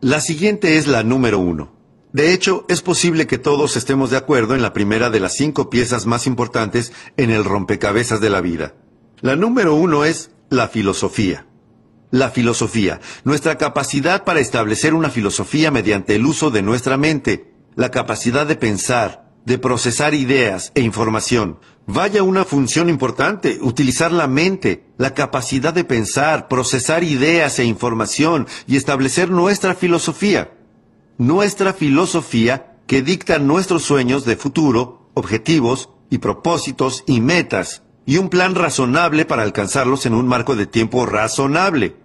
La siguiente es la número uno. De hecho, es posible que todos estemos de acuerdo en la primera de las cinco piezas más importantes en el rompecabezas de la vida. La número uno es la filosofía. La filosofía, nuestra capacidad para establecer una filosofía mediante el uso de nuestra mente, la capacidad de pensar, de procesar ideas e información. Vaya una función importante, utilizar la mente, la capacidad de pensar, procesar ideas e información y establecer nuestra filosofía nuestra filosofía que dicta nuestros sueños de futuro, objetivos y propósitos y metas, y un plan razonable para alcanzarlos en un marco de tiempo razonable.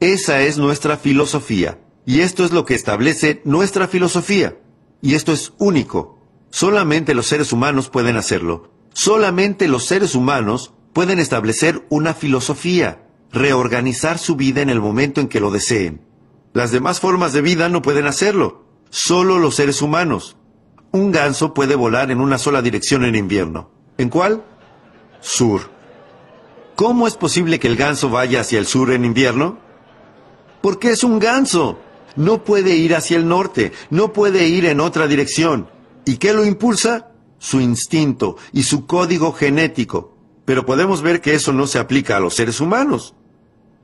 Esa es nuestra filosofía, y esto es lo que establece nuestra filosofía. Y esto es único. Solamente los seres humanos pueden hacerlo. Solamente los seres humanos pueden establecer una filosofía, reorganizar su vida en el momento en que lo deseen. Las demás formas de vida no pueden hacerlo. Solo los seres humanos. Un ganso puede volar en una sola dirección en invierno. ¿En cuál? Sur. ¿Cómo es posible que el ganso vaya hacia el sur en invierno? Porque es un ganso. No puede ir hacia el norte, no puede ir en otra dirección. ¿Y qué lo impulsa? Su instinto y su código genético. Pero podemos ver que eso no se aplica a los seres humanos.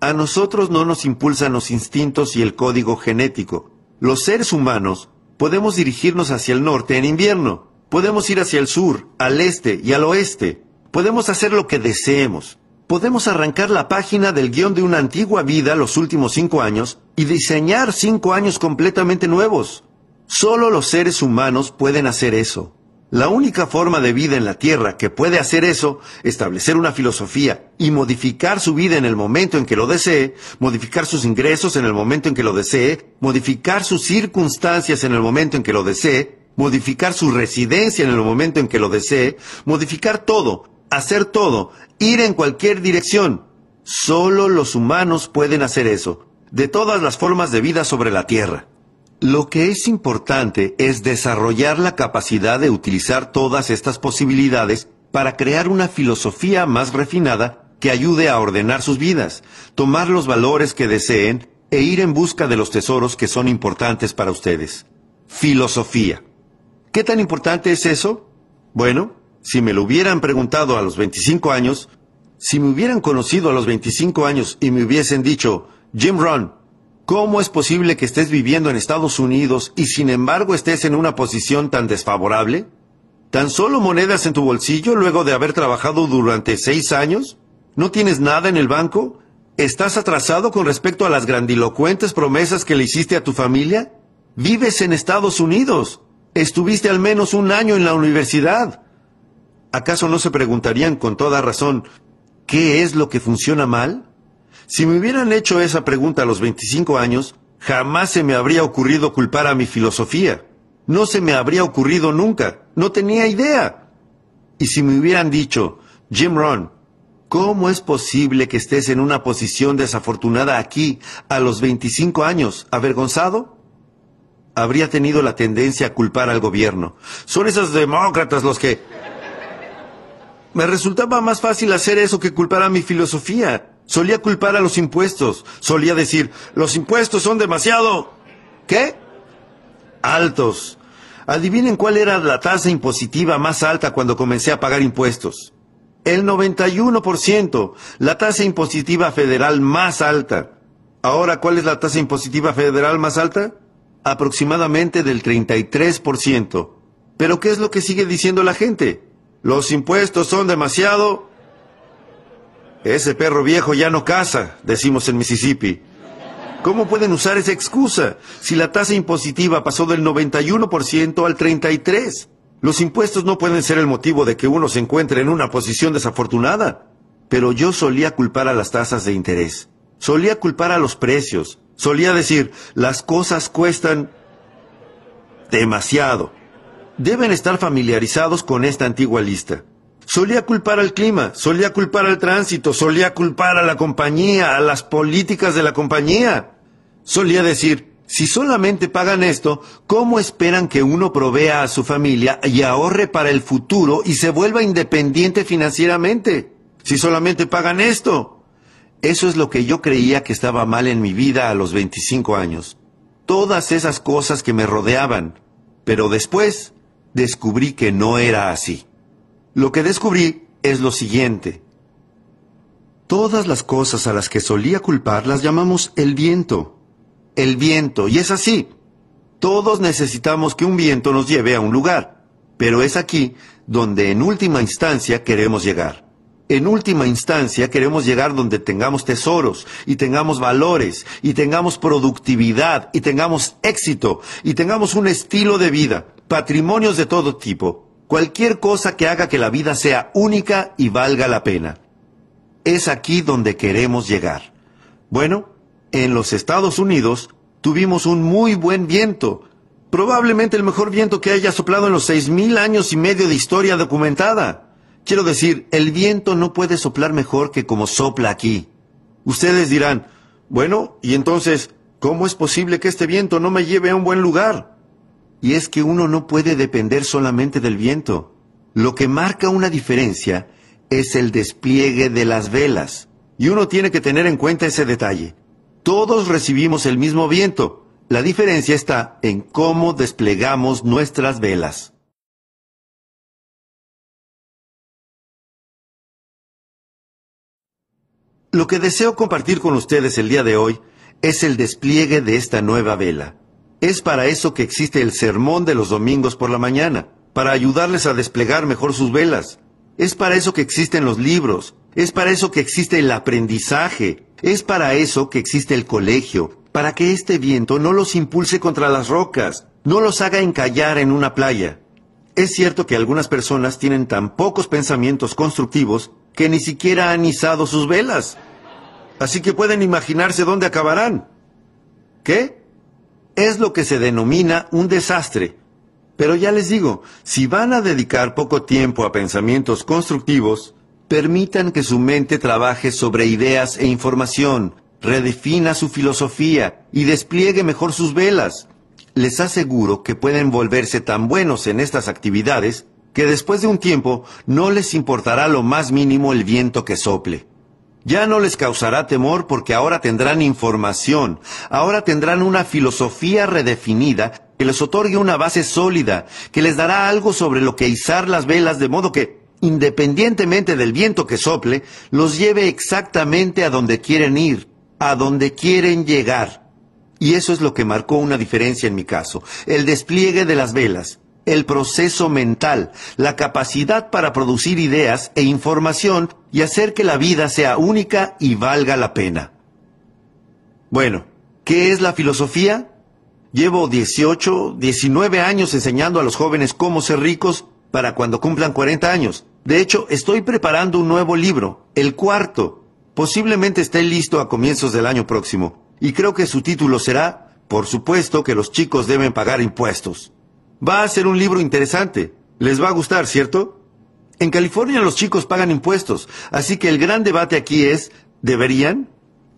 A nosotros no nos impulsan los instintos y el código genético. Los seres humanos podemos dirigirnos hacia el norte en invierno, podemos ir hacia el sur, al este y al oeste, podemos hacer lo que deseemos, podemos arrancar la página del guion de una antigua vida los últimos cinco años y diseñar cinco años completamente nuevos. Solo los seres humanos pueden hacer eso. La única forma de vida en la Tierra que puede hacer eso, establecer una filosofía y modificar su vida en el momento en que lo desee, modificar sus ingresos en el momento en que lo desee, modificar sus circunstancias en el momento en que lo desee, modificar su residencia en el momento en que lo desee, modificar todo, hacer todo, ir en cualquier dirección. Solo los humanos pueden hacer eso, de todas las formas de vida sobre la Tierra. Lo que es importante es desarrollar la capacidad de utilizar todas estas posibilidades para crear una filosofía más refinada que ayude a ordenar sus vidas, tomar los valores que deseen e ir en busca de los tesoros que son importantes para ustedes. Filosofía. ¿Qué tan importante es eso? Bueno, si me lo hubieran preguntado a los 25 años, si me hubieran conocido a los 25 años y me hubiesen dicho, Jim Ron, ¿Cómo es posible que estés viviendo en Estados Unidos y sin embargo estés en una posición tan desfavorable? ¿Tan solo monedas en tu bolsillo luego de haber trabajado durante seis años? ¿No tienes nada en el banco? ¿Estás atrasado con respecto a las grandilocuentes promesas que le hiciste a tu familia? Vives en Estados Unidos. Estuviste al menos un año en la universidad. ¿Acaso no se preguntarían con toda razón qué es lo que funciona mal? Si me hubieran hecho esa pregunta a los 25 años, jamás se me habría ocurrido culpar a mi filosofía. No se me habría ocurrido nunca. No tenía idea. Y si me hubieran dicho, Jim Ron, ¿cómo es posible que estés en una posición desafortunada aquí a los 25 años, avergonzado? Habría tenido la tendencia a culpar al gobierno. Son esos demócratas los que... Me resultaba más fácil hacer eso que culpar a mi filosofía. Solía culpar a los impuestos. Solía decir, los impuestos son demasiado... ¿Qué? Altos. Adivinen cuál era la tasa impositiva más alta cuando comencé a pagar impuestos. El 91%, la tasa impositiva federal más alta. Ahora, ¿cuál es la tasa impositiva federal más alta? Aproximadamente del 33%. Pero ¿qué es lo que sigue diciendo la gente? Los impuestos son demasiado... Ese perro viejo ya no caza, decimos en Mississippi. ¿Cómo pueden usar esa excusa si la tasa impositiva pasó del 91% al 33%? Los impuestos no pueden ser el motivo de que uno se encuentre en una posición desafortunada. Pero yo solía culpar a las tasas de interés. Solía culpar a los precios. Solía decir, las cosas cuestan demasiado. Deben estar familiarizados con esta antigua lista. Solía culpar al clima, solía culpar al tránsito, solía culpar a la compañía, a las políticas de la compañía. Solía decir, si solamente pagan esto, ¿cómo esperan que uno provea a su familia y ahorre para el futuro y se vuelva independiente financieramente? Si solamente pagan esto. Eso es lo que yo creía que estaba mal en mi vida a los 25 años. Todas esas cosas que me rodeaban. Pero después descubrí que no era así. Lo que descubrí es lo siguiente. Todas las cosas a las que solía culpar las llamamos el viento el viento, y es así. Todos necesitamos que un viento nos lleve a un lugar, pero es aquí donde en última instancia queremos llegar. En última instancia queremos llegar donde tengamos tesoros y tengamos valores y tengamos productividad y tengamos éxito y tengamos un estilo de vida, patrimonios de todo tipo, cualquier cosa que haga que la vida sea única y valga la pena. Es aquí donde queremos llegar. Bueno, en los Estados Unidos tuvimos un muy buen viento, probablemente el mejor viento que haya soplado en los seis mil años y medio de historia documentada. Quiero decir, el viento no puede soplar mejor que como sopla aquí. Ustedes dirán, bueno, y entonces, ¿cómo es posible que este viento no me lleve a un buen lugar? Y es que uno no puede depender solamente del viento. Lo que marca una diferencia es el despliegue de las velas. Y uno tiene que tener en cuenta ese detalle. Todos recibimos el mismo viento. La diferencia está en cómo desplegamos nuestras velas. Lo que deseo compartir con ustedes el día de hoy es el despliegue de esta nueva vela. Es para eso que existe el sermón de los domingos por la mañana, para ayudarles a desplegar mejor sus velas. Es para eso que existen los libros, es para eso que existe el aprendizaje, es para eso que existe el colegio, para que este viento no los impulse contra las rocas, no los haga encallar en una playa. Es cierto que algunas personas tienen tan pocos pensamientos constructivos que ni siquiera han izado sus velas. Así que pueden imaginarse dónde acabarán. ¿Qué? Es lo que se denomina un desastre. Pero ya les digo, si van a dedicar poco tiempo a pensamientos constructivos, Permitan que su mente trabaje sobre ideas e información, redefina su filosofía y despliegue mejor sus velas. Les aseguro que pueden volverse tan buenos en estas actividades que después de un tiempo no les importará lo más mínimo el viento que sople. Ya no les causará temor porque ahora tendrán información, ahora tendrán una filosofía redefinida que les otorgue una base sólida, que les dará algo sobre lo que izar las velas de modo que independientemente del viento que sople, los lleve exactamente a donde quieren ir, a donde quieren llegar. Y eso es lo que marcó una diferencia en mi caso, el despliegue de las velas, el proceso mental, la capacidad para producir ideas e información y hacer que la vida sea única y valga la pena. Bueno, ¿qué es la filosofía? Llevo 18, 19 años enseñando a los jóvenes cómo ser ricos para cuando cumplan 40 años. De hecho, estoy preparando un nuevo libro, el cuarto. Posiblemente esté listo a comienzos del año próximo. Y creo que su título será, por supuesto que los chicos deben pagar impuestos. Va a ser un libro interesante. Les va a gustar, ¿cierto? En California los chicos pagan impuestos, así que el gran debate aquí es, ¿deberían?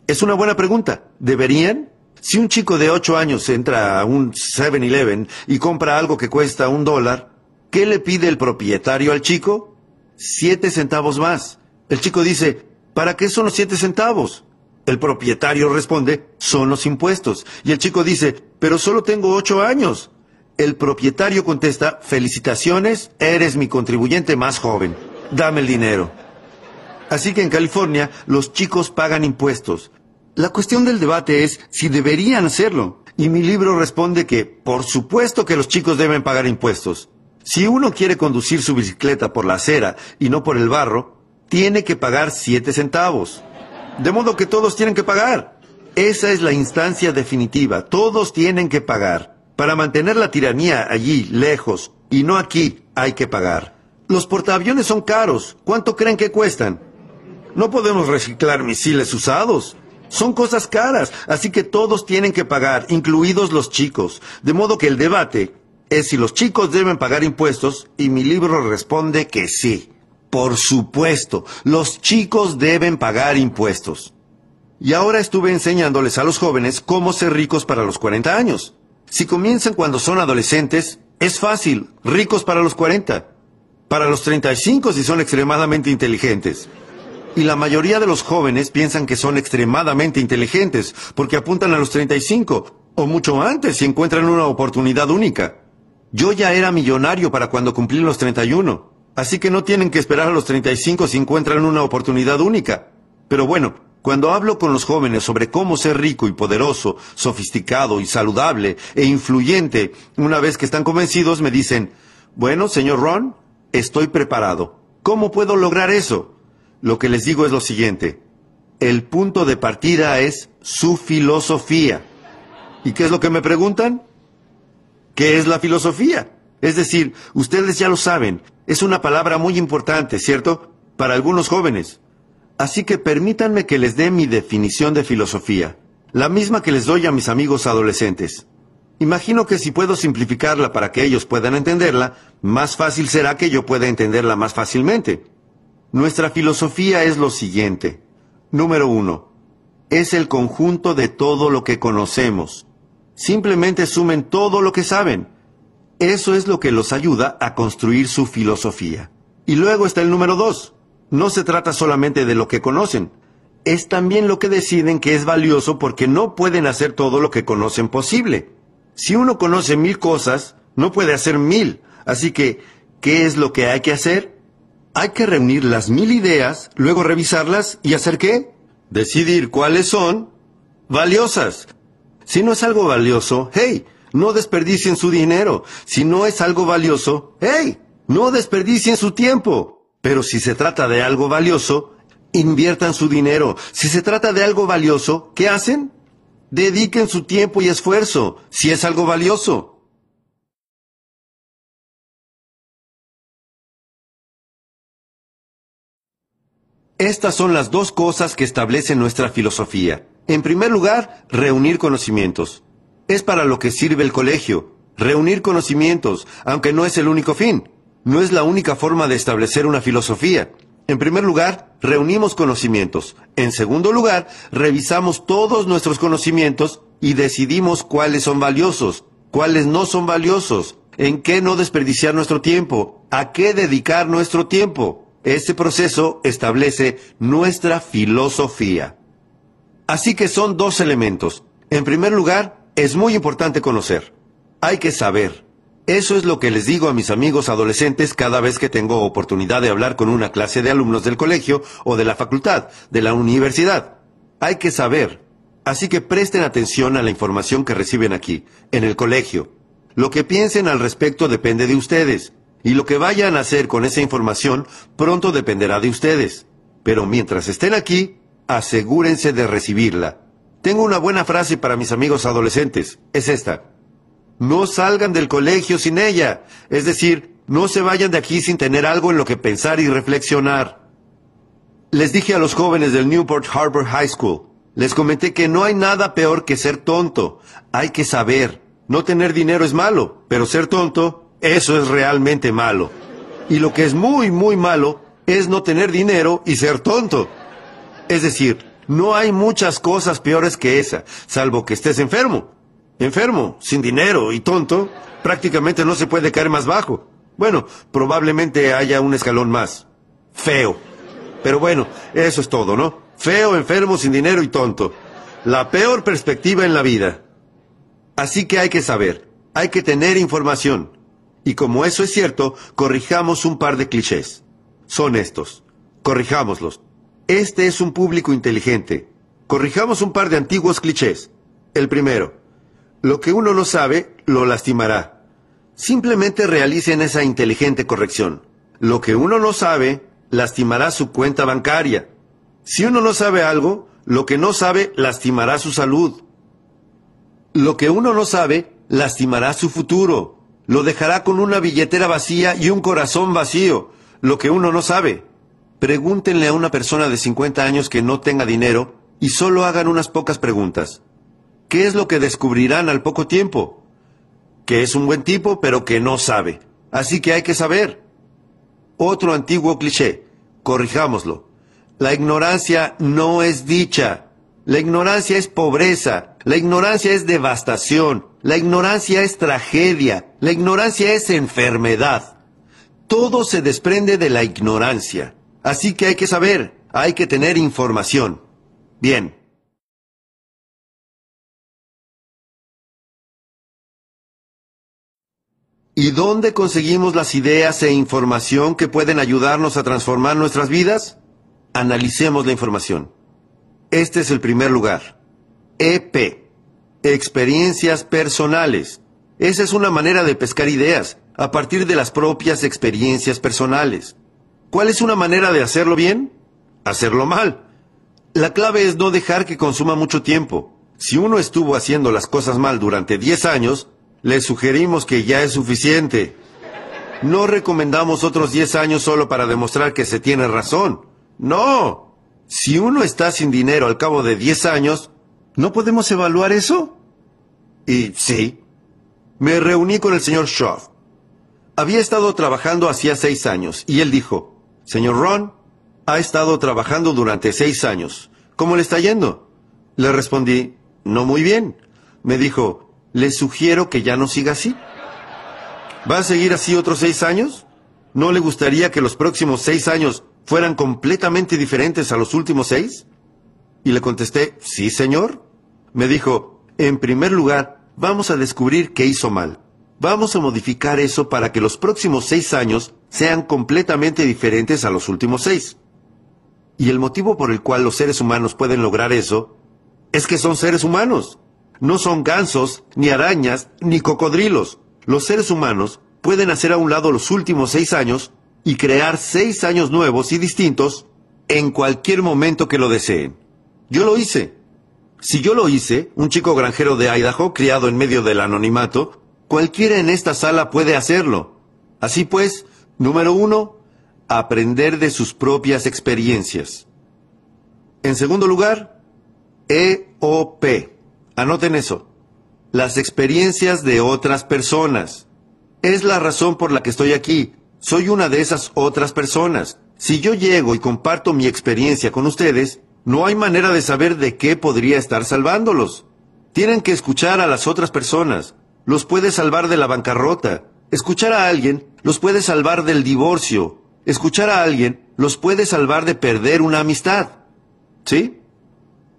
Es una buena pregunta. ¿Deberían? Si un chico de ocho años entra a un 7-Eleven y compra algo que cuesta un dólar, ¿qué le pide el propietario al chico? siete centavos más. El chico dice, ¿para qué son los siete centavos? El propietario responde, son los impuestos. Y el chico dice, pero solo tengo ocho años. El propietario contesta, felicitaciones, eres mi contribuyente más joven. Dame el dinero. Así que en California los chicos pagan impuestos. La cuestión del debate es si deberían hacerlo. Y mi libro responde que, por supuesto que los chicos deben pagar impuestos. Si uno quiere conducir su bicicleta por la acera y no por el barro, tiene que pagar siete centavos. De modo que todos tienen que pagar. Esa es la instancia definitiva. Todos tienen que pagar. Para mantener la tiranía allí, lejos, y no aquí, hay que pagar. Los portaaviones son caros. ¿Cuánto creen que cuestan? No podemos reciclar misiles usados. Son cosas caras, así que todos tienen que pagar, incluidos los chicos. De modo que el debate es si los chicos deben pagar impuestos y mi libro responde que sí. Por supuesto, los chicos deben pagar impuestos. Y ahora estuve enseñándoles a los jóvenes cómo ser ricos para los 40 años. Si comienzan cuando son adolescentes, es fácil, ricos para los 40. Para los 35 si son extremadamente inteligentes. Y la mayoría de los jóvenes piensan que son extremadamente inteligentes porque apuntan a los 35 o mucho antes si encuentran una oportunidad única. Yo ya era millonario para cuando cumplí los 31, así que no tienen que esperar a los 35 si encuentran una oportunidad única. Pero bueno, cuando hablo con los jóvenes sobre cómo ser rico y poderoso, sofisticado y saludable e influyente, una vez que están convencidos me dicen, bueno, señor Ron, estoy preparado. ¿Cómo puedo lograr eso? Lo que les digo es lo siguiente. El punto de partida es su filosofía. ¿Y qué es lo que me preguntan? ¿Qué es la filosofía? Es decir, ustedes ya lo saben, es una palabra muy importante, ¿cierto? Para algunos jóvenes. Así que permítanme que les dé mi definición de filosofía, la misma que les doy a mis amigos adolescentes. Imagino que si puedo simplificarla para que ellos puedan entenderla, más fácil será que yo pueda entenderla más fácilmente. Nuestra filosofía es lo siguiente. Número uno. Es el conjunto de todo lo que conocemos. Simplemente sumen todo lo que saben. Eso es lo que los ayuda a construir su filosofía. Y luego está el número dos no se trata solamente de lo que conocen, es también lo que deciden que es valioso porque no pueden hacer todo lo que conocen posible. Si uno conoce mil cosas, no puede hacer mil. Así que, ¿qué es lo que hay que hacer? Hay que reunir las mil ideas, luego revisarlas y hacer qué? Decidir cuáles son valiosas. Si no es algo valioso, hey, no desperdicien su dinero. Si no es algo valioso, hey, no desperdicien su tiempo. Pero si se trata de algo valioso, inviertan su dinero. Si se trata de algo valioso, ¿qué hacen? Dediquen su tiempo y esfuerzo, si es algo valioso. Estas son las dos cosas que establece nuestra filosofía. En primer lugar, reunir conocimientos. Es para lo que sirve el colegio, reunir conocimientos, aunque no es el único fin no es la única forma de establecer una filosofía. En primer lugar, reunimos conocimientos. En segundo lugar, revisamos todos nuestros conocimientos y decidimos cuáles son valiosos, cuáles no son valiosos, en qué no desperdiciar nuestro tiempo, a qué dedicar nuestro tiempo. Este proceso establece nuestra filosofía. Así que son dos elementos. En primer lugar, es muy importante conocer. Hay que saber. Eso es lo que les digo a mis amigos adolescentes cada vez que tengo oportunidad de hablar con una clase de alumnos del colegio o de la facultad, de la universidad. Hay que saber. Así que presten atención a la información que reciben aquí, en el colegio. Lo que piensen al respecto depende de ustedes, y lo que vayan a hacer con esa información pronto dependerá de ustedes. Pero mientras estén aquí, asegúrense de recibirla. Tengo una buena frase para mis amigos adolescentes. Es esta. No salgan del colegio sin ella. Es decir, no se vayan de aquí sin tener algo en lo que pensar y reflexionar. Les dije a los jóvenes del Newport Harbor High School, les comenté que no hay nada peor que ser tonto. Hay que saber. No tener dinero es malo, pero ser tonto, eso es realmente malo. Y lo que es muy, muy malo es no tener dinero y ser tonto. Es decir, no hay muchas cosas peores que esa, salvo que estés enfermo enfermo, sin dinero y tonto, prácticamente no se puede caer más bajo. Bueno, probablemente haya un escalón más. Feo. Pero bueno, eso es todo, ¿no? Feo, enfermo, sin dinero y tonto. La peor perspectiva en la vida. Así que hay que saber, hay que tener información. Y como eso es cierto, corrijamos un par de clichés. Son estos. Corrijámoslos. Este es un público inteligente. Corrijamos un par de antiguos clichés. El primero, lo que uno no sabe, lo lastimará. Simplemente realicen esa inteligente corrección. Lo que uno no sabe, lastimará su cuenta bancaria. Si uno no sabe algo, lo que no sabe, lastimará su salud. Lo que uno no sabe, lastimará su futuro. Lo dejará con una billetera vacía y un corazón vacío. Lo que uno no sabe. Pregúntenle a una persona de 50 años que no tenga dinero y solo hagan unas pocas preguntas. ¿Qué es lo que descubrirán al poco tiempo? Que es un buen tipo, pero que no sabe. Así que hay que saber. Otro antiguo cliché. Corrijámoslo. La ignorancia no es dicha. La ignorancia es pobreza. La ignorancia es devastación. La ignorancia es tragedia. La ignorancia es enfermedad. Todo se desprende de la ignorancia. Así que hay que saber, hay que tener información. Bien. ¿Y dónde conseguimos las ideas e información que pueden ayudarnos a transformar nuestras vidas? Analicemos la información. Este es el primer lugar. EP. Experiencias personales. Esa es una manera de pescar ideas a partir de las propias experiencias personales. ¿Cuál es una manera de hacerlo bien? Hacerlo mal. La clave es no dejar que consuma mucho tiempo. Si uno estuvo haciendo las cosas mal durante 10 años, le sugerimos que ya es suficiente. No recomendamos otros 10 años solo para demostrar que se tiene razón. No. Si uno está sin dinero al cabo de 10 años, ¿no podemos evaluar eso? Y sí. Me reuní con el señor Shaw. Había estado trabajando hacía seis años y él dijo, Señor Ron, ha estado trabajando durante seis años. ¿Cómo le está yendo? Le respondí, no muy bien. Me dijo, le sugiero que ya no siga así. ¿Va a seguir así otros seis años? ¿No le gustaría que los próximos seis años fueran completamente diferentes a los últimos seis? Y le contesté, sí, señor. Me dijo, en primer lugar, vamos a descubrir qué hizo mal. Vamos a modificar eso para que los próximos seis años sean completamente diferentes a los últimos seis. Y el motivo por el cual los seres humanos pueden lograr eso es que son seres humanos. No son gansos, ni arañas, ni cocodrilos. Los seres humanos pueden hacer a un lado los últimos seis años y crear seis años nuevos y distintos en cualquier momento que lo deseen. Yo lo hice. Si yo lo hice, un chico granjero de Idaho, criado en medio del anonimato, cualquiera en esta sala puede hacerlo. Así pues, número uno, aprender de sus propias experiencias. En segundo lugar, EOP. Anoten eso. Las experiencias de otras personas. Es la razón por la que estoy aquí. Soy una de esas otras personas. Si yo llego y comparto mi experiencia con ustedes, no hay manera de saber de qué podría estar salvándolos. Tienen que escuchar a las otras personas. Los puede salvar de la bancarrota. Escuchar a alguien los puede salvar del divorcio. Escuchar a alguien los puede salvar de perder una amistad. ¿Sí?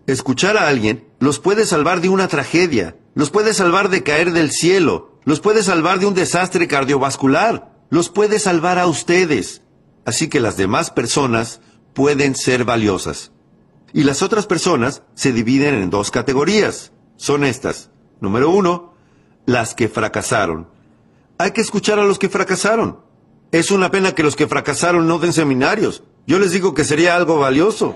Escuchar a alguien los puede salvar de una tragedia, los puede salvar de caer del cielo, los puede salvar de un desastre cardiovascular, los puede salvar a ustedes. Así que las demás personas pueden ser valiosas. Y las otras personas se dividen en dos categorías. Son estas. Número uno, las que fracasaron. Hay que escuchar a los que fracasaron. Es una pena que los que fracasaron no den seminarios. Yo les digo que sería algo valioso.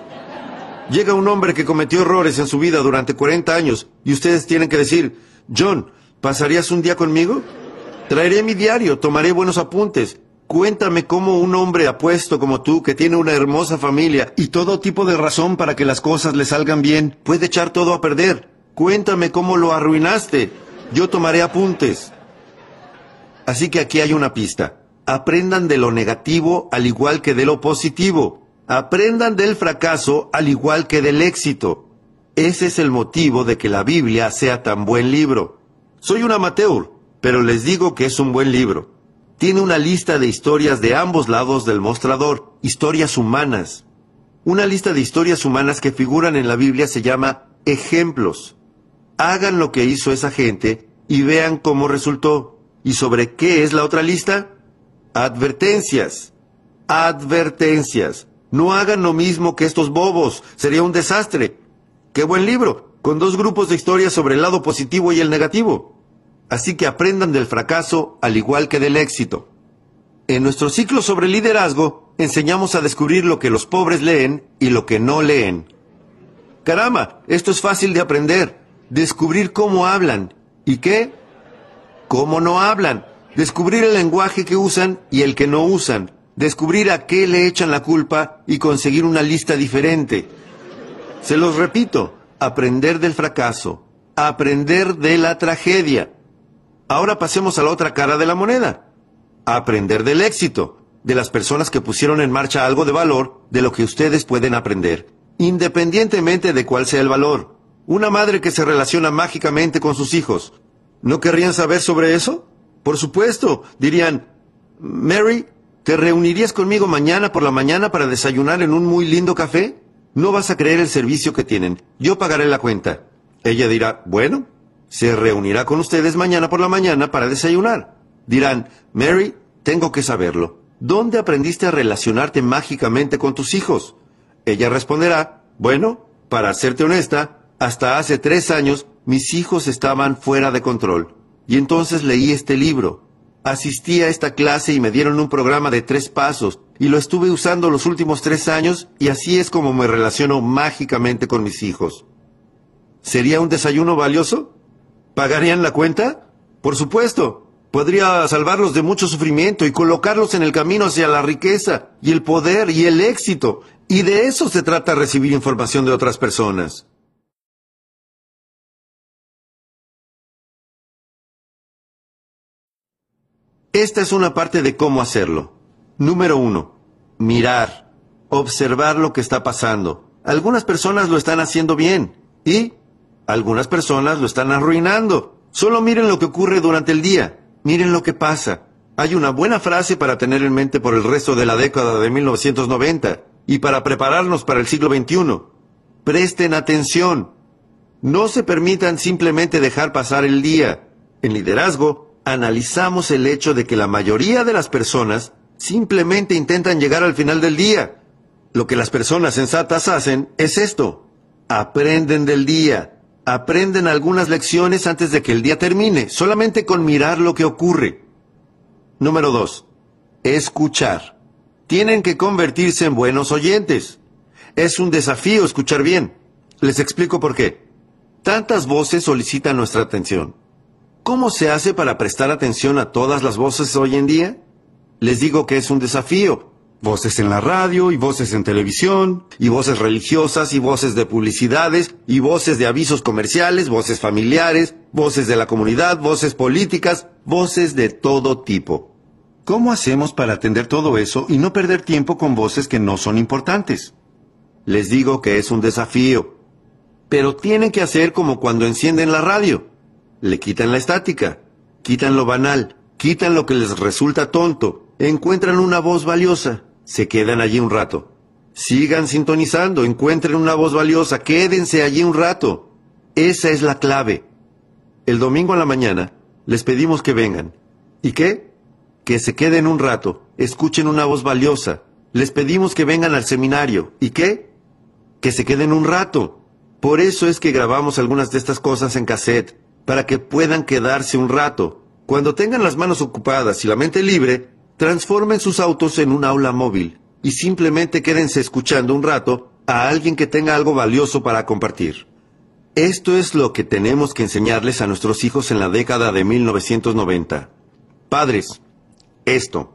Llega un hombre que cometió errores en su vida durante 40 años y ustedes tienen que decir, John, ¿pasarías un día conmigo? Traeré mi diario, tomaré buenos apuntes. Cuéntame cómo un hombre apuesto como tú, que tiene una hermosa familia y todo tipo de razón para que las cosas le salgan bien, puede echar todo a perder. Cuéntame cómo lo arruinaste. Yo tomaré apuntes. Así que aquí hay una pista. Aprendan de lo negativo al igual que de lo positivo. Aprendan del fracaso al igual que del éxito. Ese es el motivo de que la Biblia sea tan buen libro. Soy un amateur, pero les digo que es un buen libro. Tiene una lista de historias de ambos lados del mostrador, historias humanas. Una lista de historias humanas que figuran en la Biblia se llama ejemplos. Hagan lo que hizo esa gente y vean cómo resultó. ¿Y sobre qué es la otra lista? Advertencias. Advertencias. No hagan lo mismo que estos bobos. Sería un desastre. Qué buen libro, con dos grupos de historias sobre el lado positivo y el negativo. Así que aprendan del fracaso al igual que del éxito. En nuestro ciclo sobre liderazgo, enseñamos a descubrir lo que los pobres leen y lo que no leen. Caramba, esto es fácil de aprender. Descubrir cómo hablan. ¿Y qué? Cómo no hablan. Descubrir el lenguaje que usan y el que no usan. Descubrir a qué le echan la culpa y conseguir una lista diferente. Se los repito, aprender del fracaso, aprender de la tragedia. Ahora pasemos a la otra cara de la moneda. Aprender del éxito, de las personas que pusieron en marcha algo de valor, de lo que ustedes pueden aprender, independientemente de cuál sea el valor. Una madre que se relaciona mágicamente con sus hijos. ¿No querrían saber sobre eso? Por supuesto, dirían, Mary, ¿te reunirías conmigo mañana por la mañana para desayunar en un muy lindo café? No vas a creer el servicio que tienen. Yo pagaré la cuenta. Ella dirá, bueno, se reunirá con ustedes mañana por la mañana para desayunar. Dirán, Mary, tengo que saberlo. ¿Dónde aprendiste a relacionarte mágicamente con tus hijos? Ella responderá, bueno, para serte honesta, hasta hace tres años mis hijos estaban fuera de control. Y entonces leí este libro. Asistí a esta clase y me dieron un programa de tres pasos y lo estuve usando los últimos tres años y así es como me relaciono mágicamente con mis hijos. ¿Sería un desayuno valioso? ¿Pagarían la cuenta? Por supuesto. Podría salvarlos de mucho sufrimiento y colocarlos en el camino hacia la riqueza y el poder y el éxito. Y de eso se trata recibir información de otras personas. Esta es una parte de cómo hacerlo. Número uno, mirar, observar lo que está pasando. Algunas personas lo están haciendo bien y algunas personas lo están arruinando. Solo miren lo que ocurre durante el día. Miren lo que pasa. Hay una buena frase para tener en mente por el resto de la década de 1990 y para prepararnos para el siglo XXI. Presten atención. No se permitan simplemente dejar pasar el día. En liderazgo, analizamos el hecho de que la mayoría de las personas Simplemente intentan llegar al final del día. Lo que las personas sensatas hacen es esto. Aprenden del día. Aprenden algunas lecciones antes de que el día termine, solamente con mirar lo que ocurre. Número 2. Escuchar. Tienen que convertirse en buenos oyentes. Es un desafío escuchar bien. Les explico por qué. Tantas voces solicitan nuestra atención. ¿Cómo se hace para prestar atención a todas las voces hoy en día? Les digo que es un desafío. Voces en la radio y voces en televisión, y voces religiosas y voces de publicidades, y voces de avisos comerciales, voces familiares, voces de la comunidad, voces políticas, voces de todo tipo. ¿Cómo hacemos para atender todo eso y no perder tiempo con voces que no son importantes? Les digo que es un desafío. Pero tienen que hacer como cuando encienden la radio. Le quitan la estática, quitan lo banal, quitan lo que les resulta tonto, encuentran una voz valiosa, se quedan allí un rato. Sigan sintonizando, encuentren una voz valiosa, quédense allí un rato. Esa es la clave. El domingo a la mañana les pedimos que vengan. ¿Y qué? Que se queden un rato, escuchen una voz valiosa. Les pedimos que vengan al seminario. ¿Y qué? Que se queden un rato. Por eso es que grabamos algunas de estas cosas en cassette, para que puedan quedarse un rato. Cuando tengan las manos ocupadas y la mente libre, transformen sus autos en un aula móvil y simplemente quédense escuchando un rato a alguien que tenga algo valioso para compartir. Esto es lo que tenemos que enseñarles a nuestros hijos en la década de 1990. Padres, esto,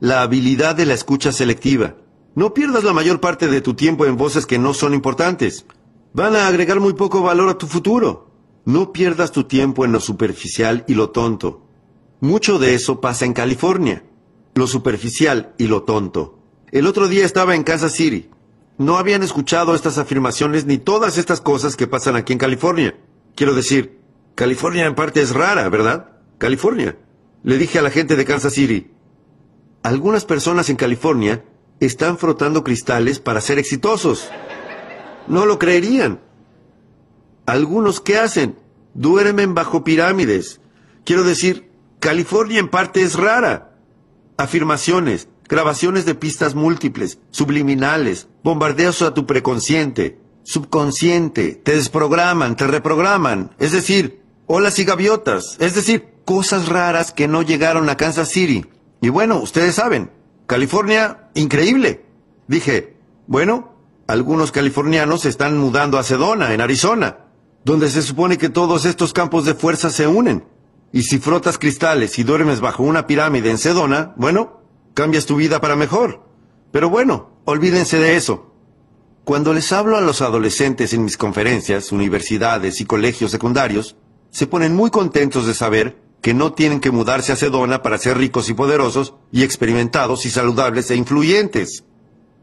la habilidad de la escucha selectiva. No pierdas la mayor parte de tu tiempo en voces que no son importantes. Van a agregar muy poco valor a tu futuro. No pierdas tu tiempo en lo superficial y lo tonto. Mucho de eso pasa en California lo superficial y lo tonto. El otro día estaba en Kansas City. No habían escuchado estas afirmaciones ni todas estas cosas que pasan aquí en California. Quiero decir, California en parte es rara, ¿verdad? California. Le dije a la gente de Kansas City, algunas personas en California están frotando cristales para ser exitosos. No lo creerían. Algunos, ¿qué hacen? Duermen bajo pirámides. Quiero decir, California en parte es rara afirmaciones, grabaciones de pistas múltiples, subliminales, bombardeos a tu preconsciente. subconsciente, te desprograman, te reprograman, es decir, olas y gaviotas, es decir, cosas raras que no llegaron a Kansas City. Y bueno, ustedes saben, California, increíble. Dije, bueno, algunos californianos se están mudando a Sedona, en Arizona, donde se supone que todos estos campos de fuerza se unen. Y si frotas cristales y duermes bajo una pirámide en Sedona, bueno, cambias tu vida para mejor. Pero bueno, olvídense de eso. Cuando les hablo a los adolescentes en mis conferencias, universidades y colegios secundarios, se ponen muy contentos de saber que no tienen que mudarse a Sedona para ser ricos y poderosos y experimentados y saludables e influyentes.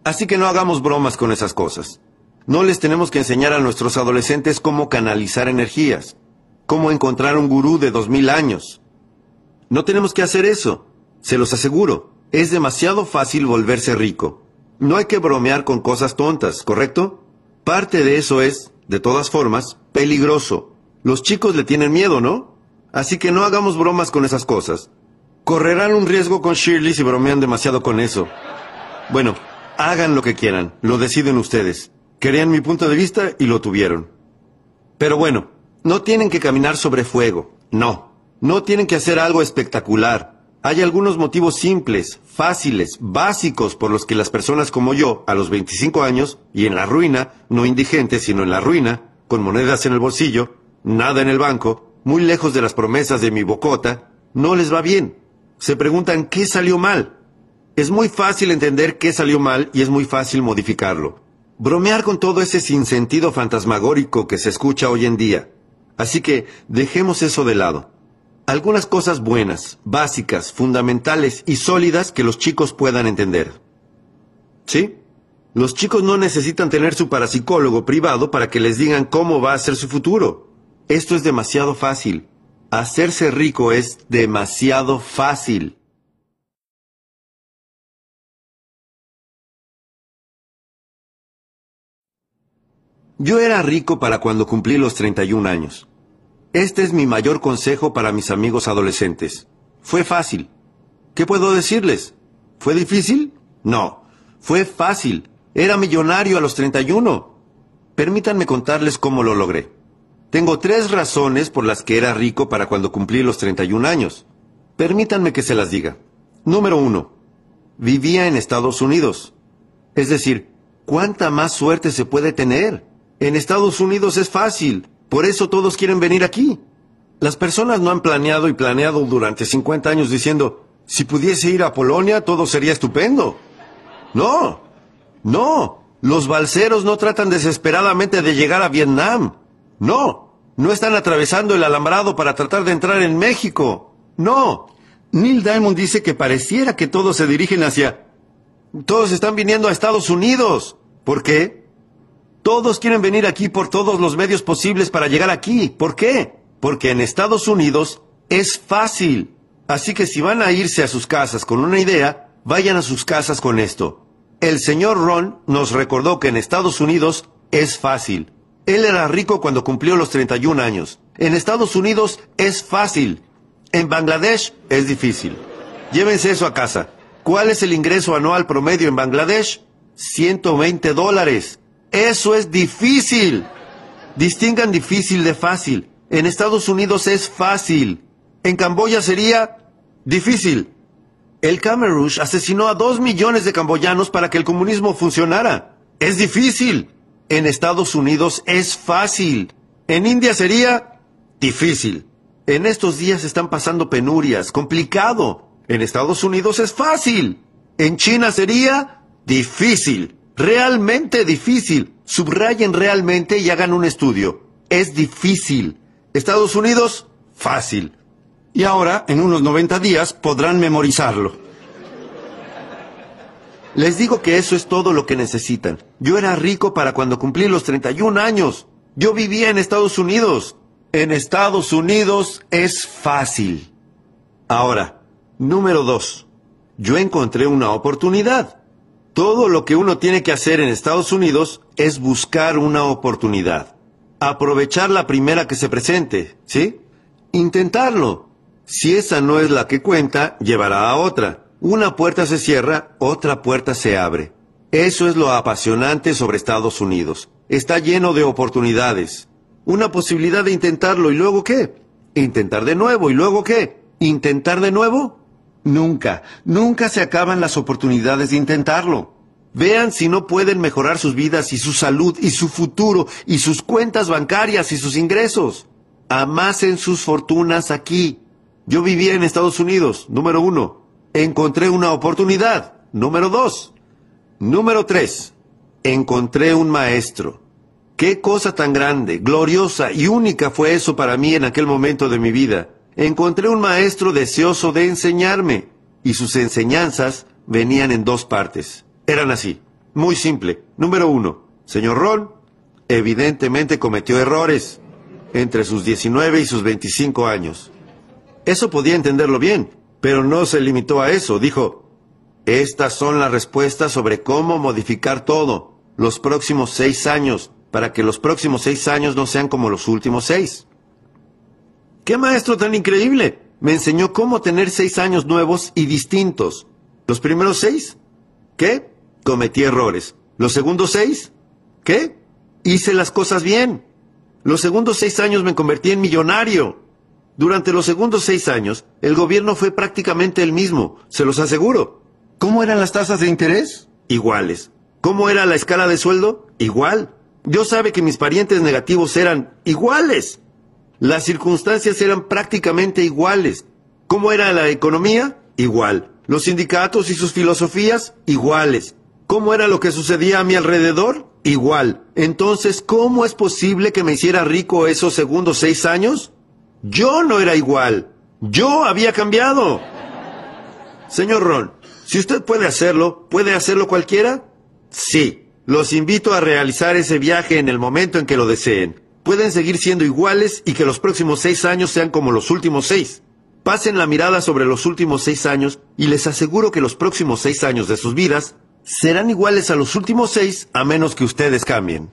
Así que no hagamos bromas con esas cosas. No les tenemos que enseñar a nuestros adolescentes cómo canalizar energías, cómo encontrar un gurú de dos mil años. No tenemos que hacer eso, se los aseguro. Es demasiado fácil volverse rico. No hay que bromear con cosas tontas, ¿correcto? Parte de eso es, de todas formas, peligroso. Los chicos le tienen miedo, ¿no? Así que no hagamos bromas con esas cosas. Correrán un riesgo con Shirley si bromean demasiado con eso. Bueno, hagan lo que quieran, lo deciden ustedes. Querían mi punto de vista y lo tuvieron. Pero bueno, no tienen que caminar sobre fuego, no. No tienen que hacer algo espectacular. Hay algunos motivos simples, fáciles, básicos por los que las personas como yo, a los 25 años, y en la ruina, no indigente, sino en la ruina, con monedas en el bolsillo, nada en el banco, muy lejos de las promesas de mi bocota, no les va bien. Se preguntan qué salió mal. Es muy fácil entender qué salió mal y es muy fácil modificarlo. Bromear con todo ese sinsentido fantasmagórico que se escucha hoy en día. Así que dejemos eso de lado algunas cosas buenas, básicas, fundamentales y sólidas que los chicos puedan entender. ¿Sí? Los chicos no necesitan tener su parapsicólogo privado para que les digan cómo va a ser su futuro. Esto es demasiado fácil. Hacerse rico es demasiado fácil. Yo era rico para cuando cumplí los 31 años. Este es mi mayor consejo para mis amigos adolescentes. Fue fácil. ¿Qué puedo decirles? ¿Fue difícil? No. Fue fácil. Era millonario a los 31. Permítanme contarles cómo lo logré. Tengo tres razones por las que era rico para cuando cumplí los 31 años. Permítanme que se las diga. Número uno. Vivía en Estados Unidos. Es decir, ¿cuánta más suerte se puede tener? En Estados Unidos es fácil. Por eso todos quieren venir aquí. Las personas no han planeado y planeado durante 50 años diciendo, si pudiese ir a Polonia todo sería estupendo. No, no, los balseros no tratan desesperadamente de llegar a Vietnam. No, no están atravesando el alambrado para tratar de entrar en México. No. Neil Diamond dice que pareciera que todos se dirigen hacia... Todos están viniendo a Estados Unidos. ¿Por qué? Todos quieren venir aquí por todos los medios posibles para llegar aquí. ¿Por qué? Porque en Estados Unidos es fácil. Así que si van a irse a sus casas con una idea, vayan a sus casas con esto. El señor Ron nos recordó que en Estados Unidos es fácil. Él era rico cuando cumplió los 31 años. En Estados Unidos es fácil. En Bangladesh es difícil. Llévense eso a casa. ¿Cuál es el ingreso anual promedio en Bangladesh? 120 dólares. Eso es difícil. Distingan difícil de fácil. En Estados Unidos es fácil. En Camboya sería difícil. El Khmer asesinó a dos millones de camboyanos para que el comunismo funcionara. Es difícil. En Estados Unidos es fácil. En India sería difícil. En estos días están pasando penurias, complicado. En Estados Unidos es fácil. En China sería difícil. Realmente difícil. Subrayen realmente y hagan un estudio. Es difícil. Estados Unidos, fácil. Y ahora, en unos 90 días, podrán memorizarlo. Les digo que eso es todo lo que necesitan. Yo era rico para cuando cumplí los 31 años. Yo vivía en Estados Unidos. En Estados Unidos es fácil. Ahora, número dos. Yo encontré una oportunidad. Todo lo que uno tiene que hacer en Estados Unidos es buscar una oportunidad. Aprovechar la primera que se presente, ¿sí? Intentarlo. Si esa no es la que cuenta, llevará a otra. Una puerta se cierra, otra puerta se abre. Eso es lo apasionante sobre Estados Unidos. está lleno de oportunidades. Una posibilidad de intentarlo y luego qué? Intentar de nuevo y luego qué? ¿Intentar de nuevo? Nunca, nunca se acaban las oportunidades de intentarlo. Vean si no pueden mejorar sus vidas y su salud y su futuro y sus cuentas bancarias y sus ingresos. Amasen sus fortunas aquí. Yo vivía en Estados Unidos, número uno. Encontré una oportunidad, número dos. Número tres. Encontré un maestro. Qué cosa tan grande, gloriosa y única fue eso para mí en aquel momento de mi vida. Encontré un maestro deseoso de enseñarme, y sus enseñanzas venían en dos partes. Eran así. Muy simple. Número uno. Señor Ron, evidentemente cometió errores entre sus 19 y sus 25 años. Eso podía entenderlo bien, pero no se limitó a eso. Dijo, estas son las respuestas sobre cómo modificar todo los próximos seis años para que los próximos seis años no sean como los últimos seis. ¡Qué maestro tan increíble! Me enseñó cómo tener seis años nuevos y distintos. Los primeros seis, ¿qué? Cometí errores. Los segundos seis, ¿qué? Hice las cosas bien. Los segundos seis años me convertí en millonario. Durante los segundos seis años, el gobierno fue prácticamente el mismo, se los aseguro. ¿Cómo eran las tasas de interés? Iguales. ¿Cómo era la escala de sueldo? Igual. Yo sabe que mis parientes negativos eran iguales. Las circunstancias eran prácticamente iguales. ¿Cómo era la economía? Igual. Los sindicatos y sus filosofías? Iguales. ¿Cómo era lo que sucedía a mi alrededor? Igual. Entonces, ¿cómo es posible que me hiciera rico esos segundos seis años? Yo no era igual. Yo había cambiado. Señor Ron, si usted puede hacerlo, ¿puede hacerlo cualquiera? Sí. Los invito a realizar ese viaje en el momento en que lo deseen. Pueden seguir siendo iguales y que los próximos seis años sean como los últimos seis. Pasen la mirada sobre los últimos seis años y les aseguro que los próximos seis años de sus vidas serán iguales a los últimos seis a menos que ustedes cambien.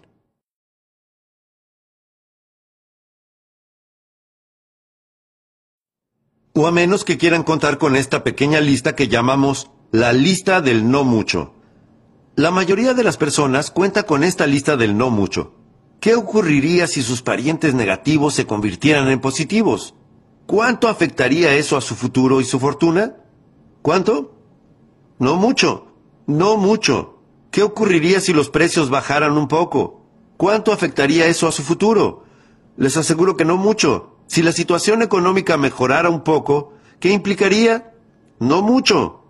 O a menos que quieran contar con esta pequeña lista que llamamos la lista del no mucho. La mayoría de las personas cuenta con esta lista del no mucho. ¿Qué ocurriría si sus parientes negativos se convirtieran en positivos? ¿Cuánto afectaría eso a su futuro y su fortuna? ¿Cuánto? No mucho. No mucho. ¿Qué ocurriría si los precios bajaran un poco? ¿Cuánto afectaría eso a su futuro? Les aseguro que no mucho. Si la situación económica mejorara un poco, ¿qué implicaría? No mucho.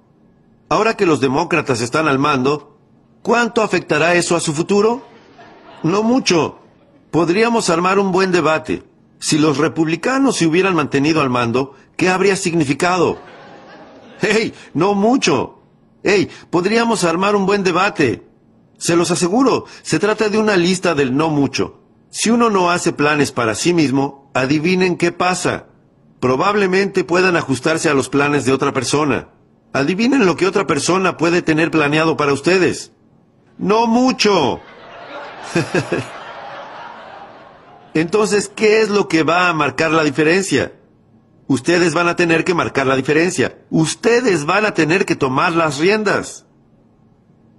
Ahora que los demócratas están al mando, ¿cuánto afectará eso a su futuro? No mucho. Podríamos armar un buen debate. Si los republicanos se hubieran mantenido al mando, ¿qué habría significado? ¡Hey! No mucho. ¡Hey! Podríamos armar un buen debate. Se los aseguro, se trata de una lista del no mucho. Si uno no hace planes para sí mismo, adivinen qué pasa. Probablemente puedan ajustarse a los planes de otra persona. Adivinen lo que otra persona puede tener planeado para ustedes. No mucho. Entonces, ¿qué es lo que va a marcar la diferencia? Ustedes van a tener que marcar la diferencia. Ustedes van a tener que tomar las riendas.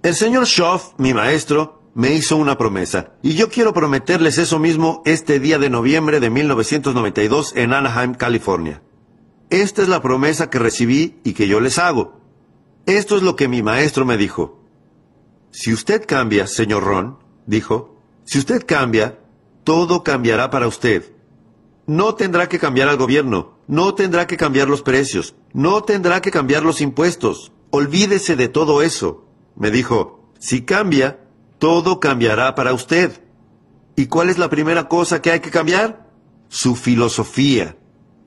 El señor Schoff, mi maestro, me hizo una promesa, y yo quiero prometerles eso mismo este día de noviembre de 1992 en Anaheim, California. Esta es la promesa que recibí y que yo les hago. Esto es lo que mi maestro me dijo. Si usted cambia, señor Ron, dijo, si usted cambia, todo cambiará para usted. No tendrá que cambiar al gobierno, no tendrá que cambiar los precios, no tendrá que cambiar los impuestos. Olvídese de todo eso. Me dijo, si cambia, todo cambiará para usted. ¿Y cuál es la primera cosa que hay que cambiar? Su filosofía.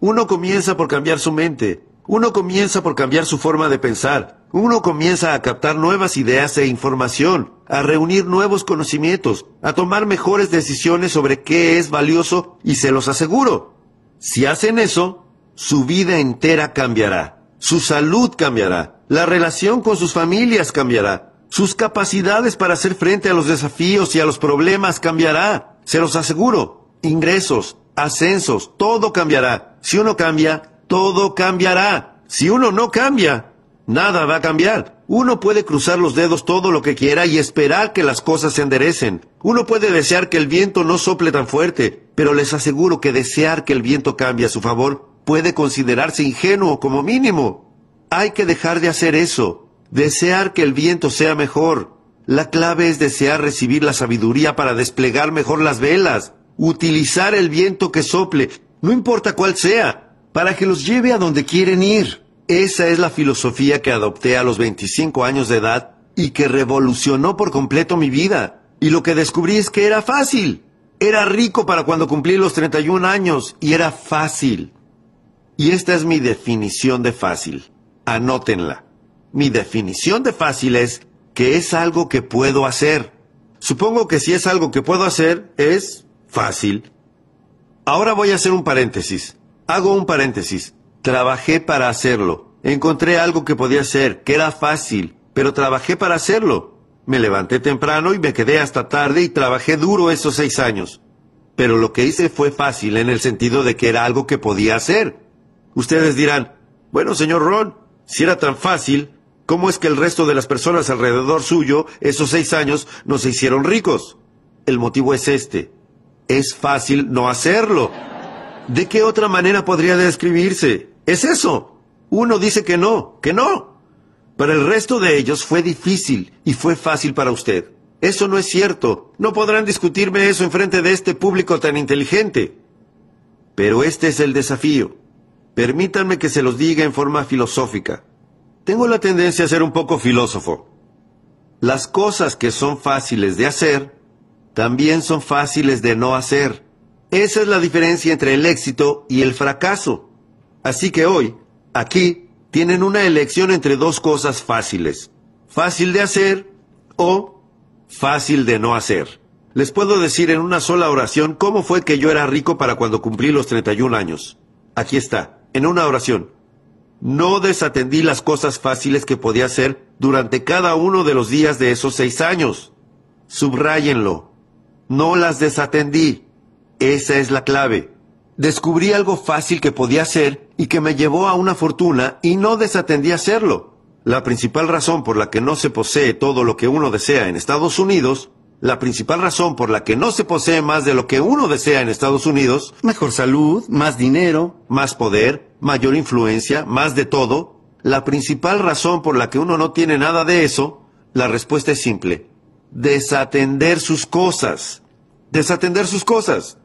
Uno comienza por cambiar su mente, uno comienza por cambiar su forma de pensar, uno comienza a captar nuevas ideas e información, a reunir nuevos conocimientos, a tomar mejores decisiones sobre qué es valioso y se los aseguro. Si hacen eso, su vida entera cambiará, su salud cambiará, la relación con sus familias cambiará, sus capacidades para hacer frente a los desafíos y a los problemas cambiará, se los aseguro, ingresos, ascensos, todo cambiará. Si uno cambia, todo cambiará. Si uno no cambia, Nada va a cambiar. Uno puede cruzar los dedos todo lo que quiera y esperar que las cosas se enderecen. Uno puede desear que el viento no sople tan fuerte, pero les aseguro que desear que el viento cambie a su favor puede considerarse ingenuo como mínimo. Hay que dejar de hacer eso. Desear que el viento sea mejor. La clave es desear recibir la sabiduría para desplegar mejor las velas. Utilizar el viento que sople, no importa cuál sea, para que los lleve a donde quieren ir. Esa es la filosofía que adopté a los 25 años de edad y que revolucionó por completo mi vida. Y lo que descubrí es que era fácil. Era rico para cuando cumplí los 31 años y era fácil. Y esta es mi definición de fácil. Anótenla. Mi definición de fácil es que es algo que puedo hacer. Supongo que si es algo que puedo hacer, es fácil. Ahora voy a hacer un paréntesis. Hago un paréntesis. Trabajé para hacerlo. Encontré algo que podía hacer, que era fácil, pero trabajé para hacerlo. Me levanté temprano y me quedé hasta tarde y trabajé duro esos seis años. Pero lo que hice fue fácil en el sentido de que era algo que podía hacer. Ustedes dirán, bueno, señor Ron, si era tan fácil, ¿cómo es que el resto de las personas alrededor suyo, esos seis años, no se hicieron ricos? El motivo es este. Es fácil no hacerlo. ¿De qué otra manera podría describirse? Es eso. Uno dice que no, que no. Para el resto de ellos fue difícil y fue fácil para usted. Eso no es cierto. No podrán discutirme eso en frente de este público tan inteligente. Pero este es el desafío. Permítanme que se los diga en forma filosófica. Tengo la tendencia a ser un poco filósofo. Las cosas que son fáciles de hacer, también son fáciles de no hacer. Esa es la diferencia entre el éxito y el fracaso. Así que hoy, aquí, tienen una elección entre dos cosas fáciles. Fácil de hacer o fácil de no hacer. Les puedo decir en una sola oración cómo fue que yo era rico para cuando cumplí los 31 años. Aquí está, en una oración. No desatendí las cosas fáciles que podía hacer durante cada uno de los días de esos seis años. Subráyenlo. No las desatendí. Esa es la clave. Descubrí algo fácil que podía hacer y que me llevó a una fortuna y no desatendí a hacerlo. La principal razón por la que no se posee todo lo que uno desea en Estados Unidos, la principal razón por la que no se posee más de lo que uno desea en Estados Unidos, mejor salud, más dinero, más poder, mayor influencia, más de todo, la principal razón por la que uno no tiene nada de eso, la respuesta es simple. Desatender sus cosas. Desatender sus cosas.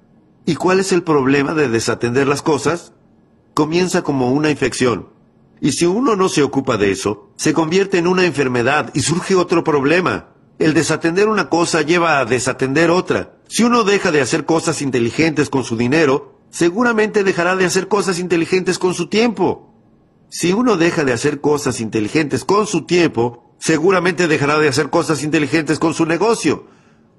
¿Y cuál es el problema de desatender las cosas? Comienza como una infección. Y si uno no se ocupa de eso, se convierte en una enfermedad y surge otro problema. El desatender una cosa lleva a desatender otra. Si uno deja de hacer cosas inteligentes con su dinero, seguramente dejará de hacer cosas inteligentes con su tiempo. Si uno deja de hacer cosas inteligentes con su tiempo, seguramente dejará de hacer cosas inteligentes con su negocio.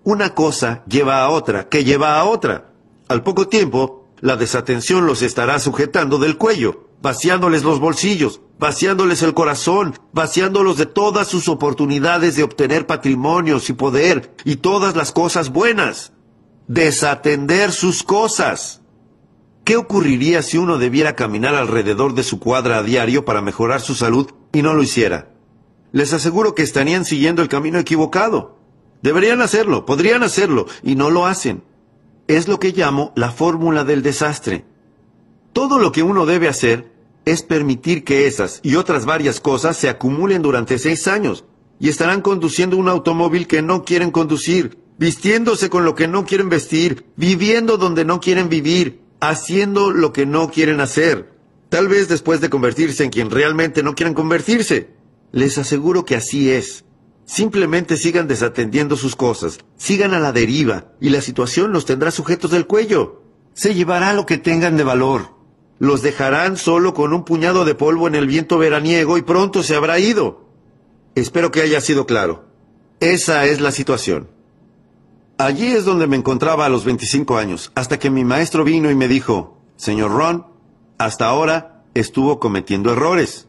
Una cosa lleva a otra, que lleva a otra. Al poco tiempo, la desatención los estará sujetando del cuello, vaciándoles los bolsillos, vaciándoles el corazón, vaciándolos de todas sus oportunidades de obtener patrimonios y poder y todas las cosas buenas. Desatender sus cosas. ¿Qué ocurriría si uno debiera caminar alrededor de su cuadra a diario para mejorar su salud y no lo hiciera? Les aseguro que estarían siguiendo el camino equivocado. Deberían hacerlo, podrían hacerlo, y no lo hacen es lo que llamo la fórmula del desastre. Todo lo que uno debe hacer es permitir que esas y otras varias cosas se acumulen durante seis años y estarán conduciendo un automóvil que no quieren conducir, vistiéndose con lo que no quieren vestir, viviendo donde no quieren vivir, haciendo lo que no quieren hacer. Tal vez después de convertirse en quien realmente no quieren convertirse. Les aseguro que así es. Simplemente sigan desatendiendo sus cosas, sigan a la deriva, y la situación los tendrá sujetos del cuello. Se llevará lo que tengan de valor. Los dejarán solo con un puñado de polvo en el viento veraniego y pronto se habrá ido. Espero que haya sido claro. Esa es la situación. Allí es donde me encontraba a los 25 años, hasta que mi maestro vino y me dijo, Señor Ron, hasta ahora estuvo cometiendo errores.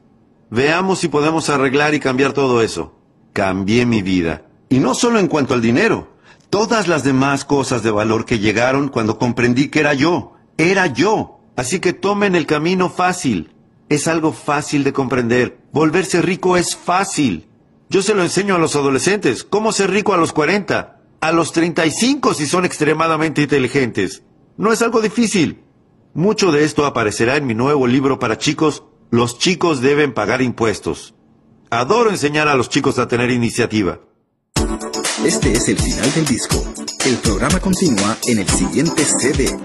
Veamos si podemos arreglar y cambiar todo eso cambié mi vida. Y no solo en cuanto al dinero, todas las demás cosas de valor que llegaron cuando comprendí que era yo, era yo. Así que tomen el camino fácil. Es algo fácil de comprender. Volverse rico es fácil. Yo se lo enseño a los adolescentes. ¿Cómo ser rico a los 40? A los 35 si son extremadamente inteligentes. No es algo difícil. Mucho de esto aparecerá en mi nuevo libro para chicos, Los chicos deben pagar impuestos. Adoro enseñar a los chicos a tener iniciativa. Este es el final del disco. El programa continúa en el siguiente CD.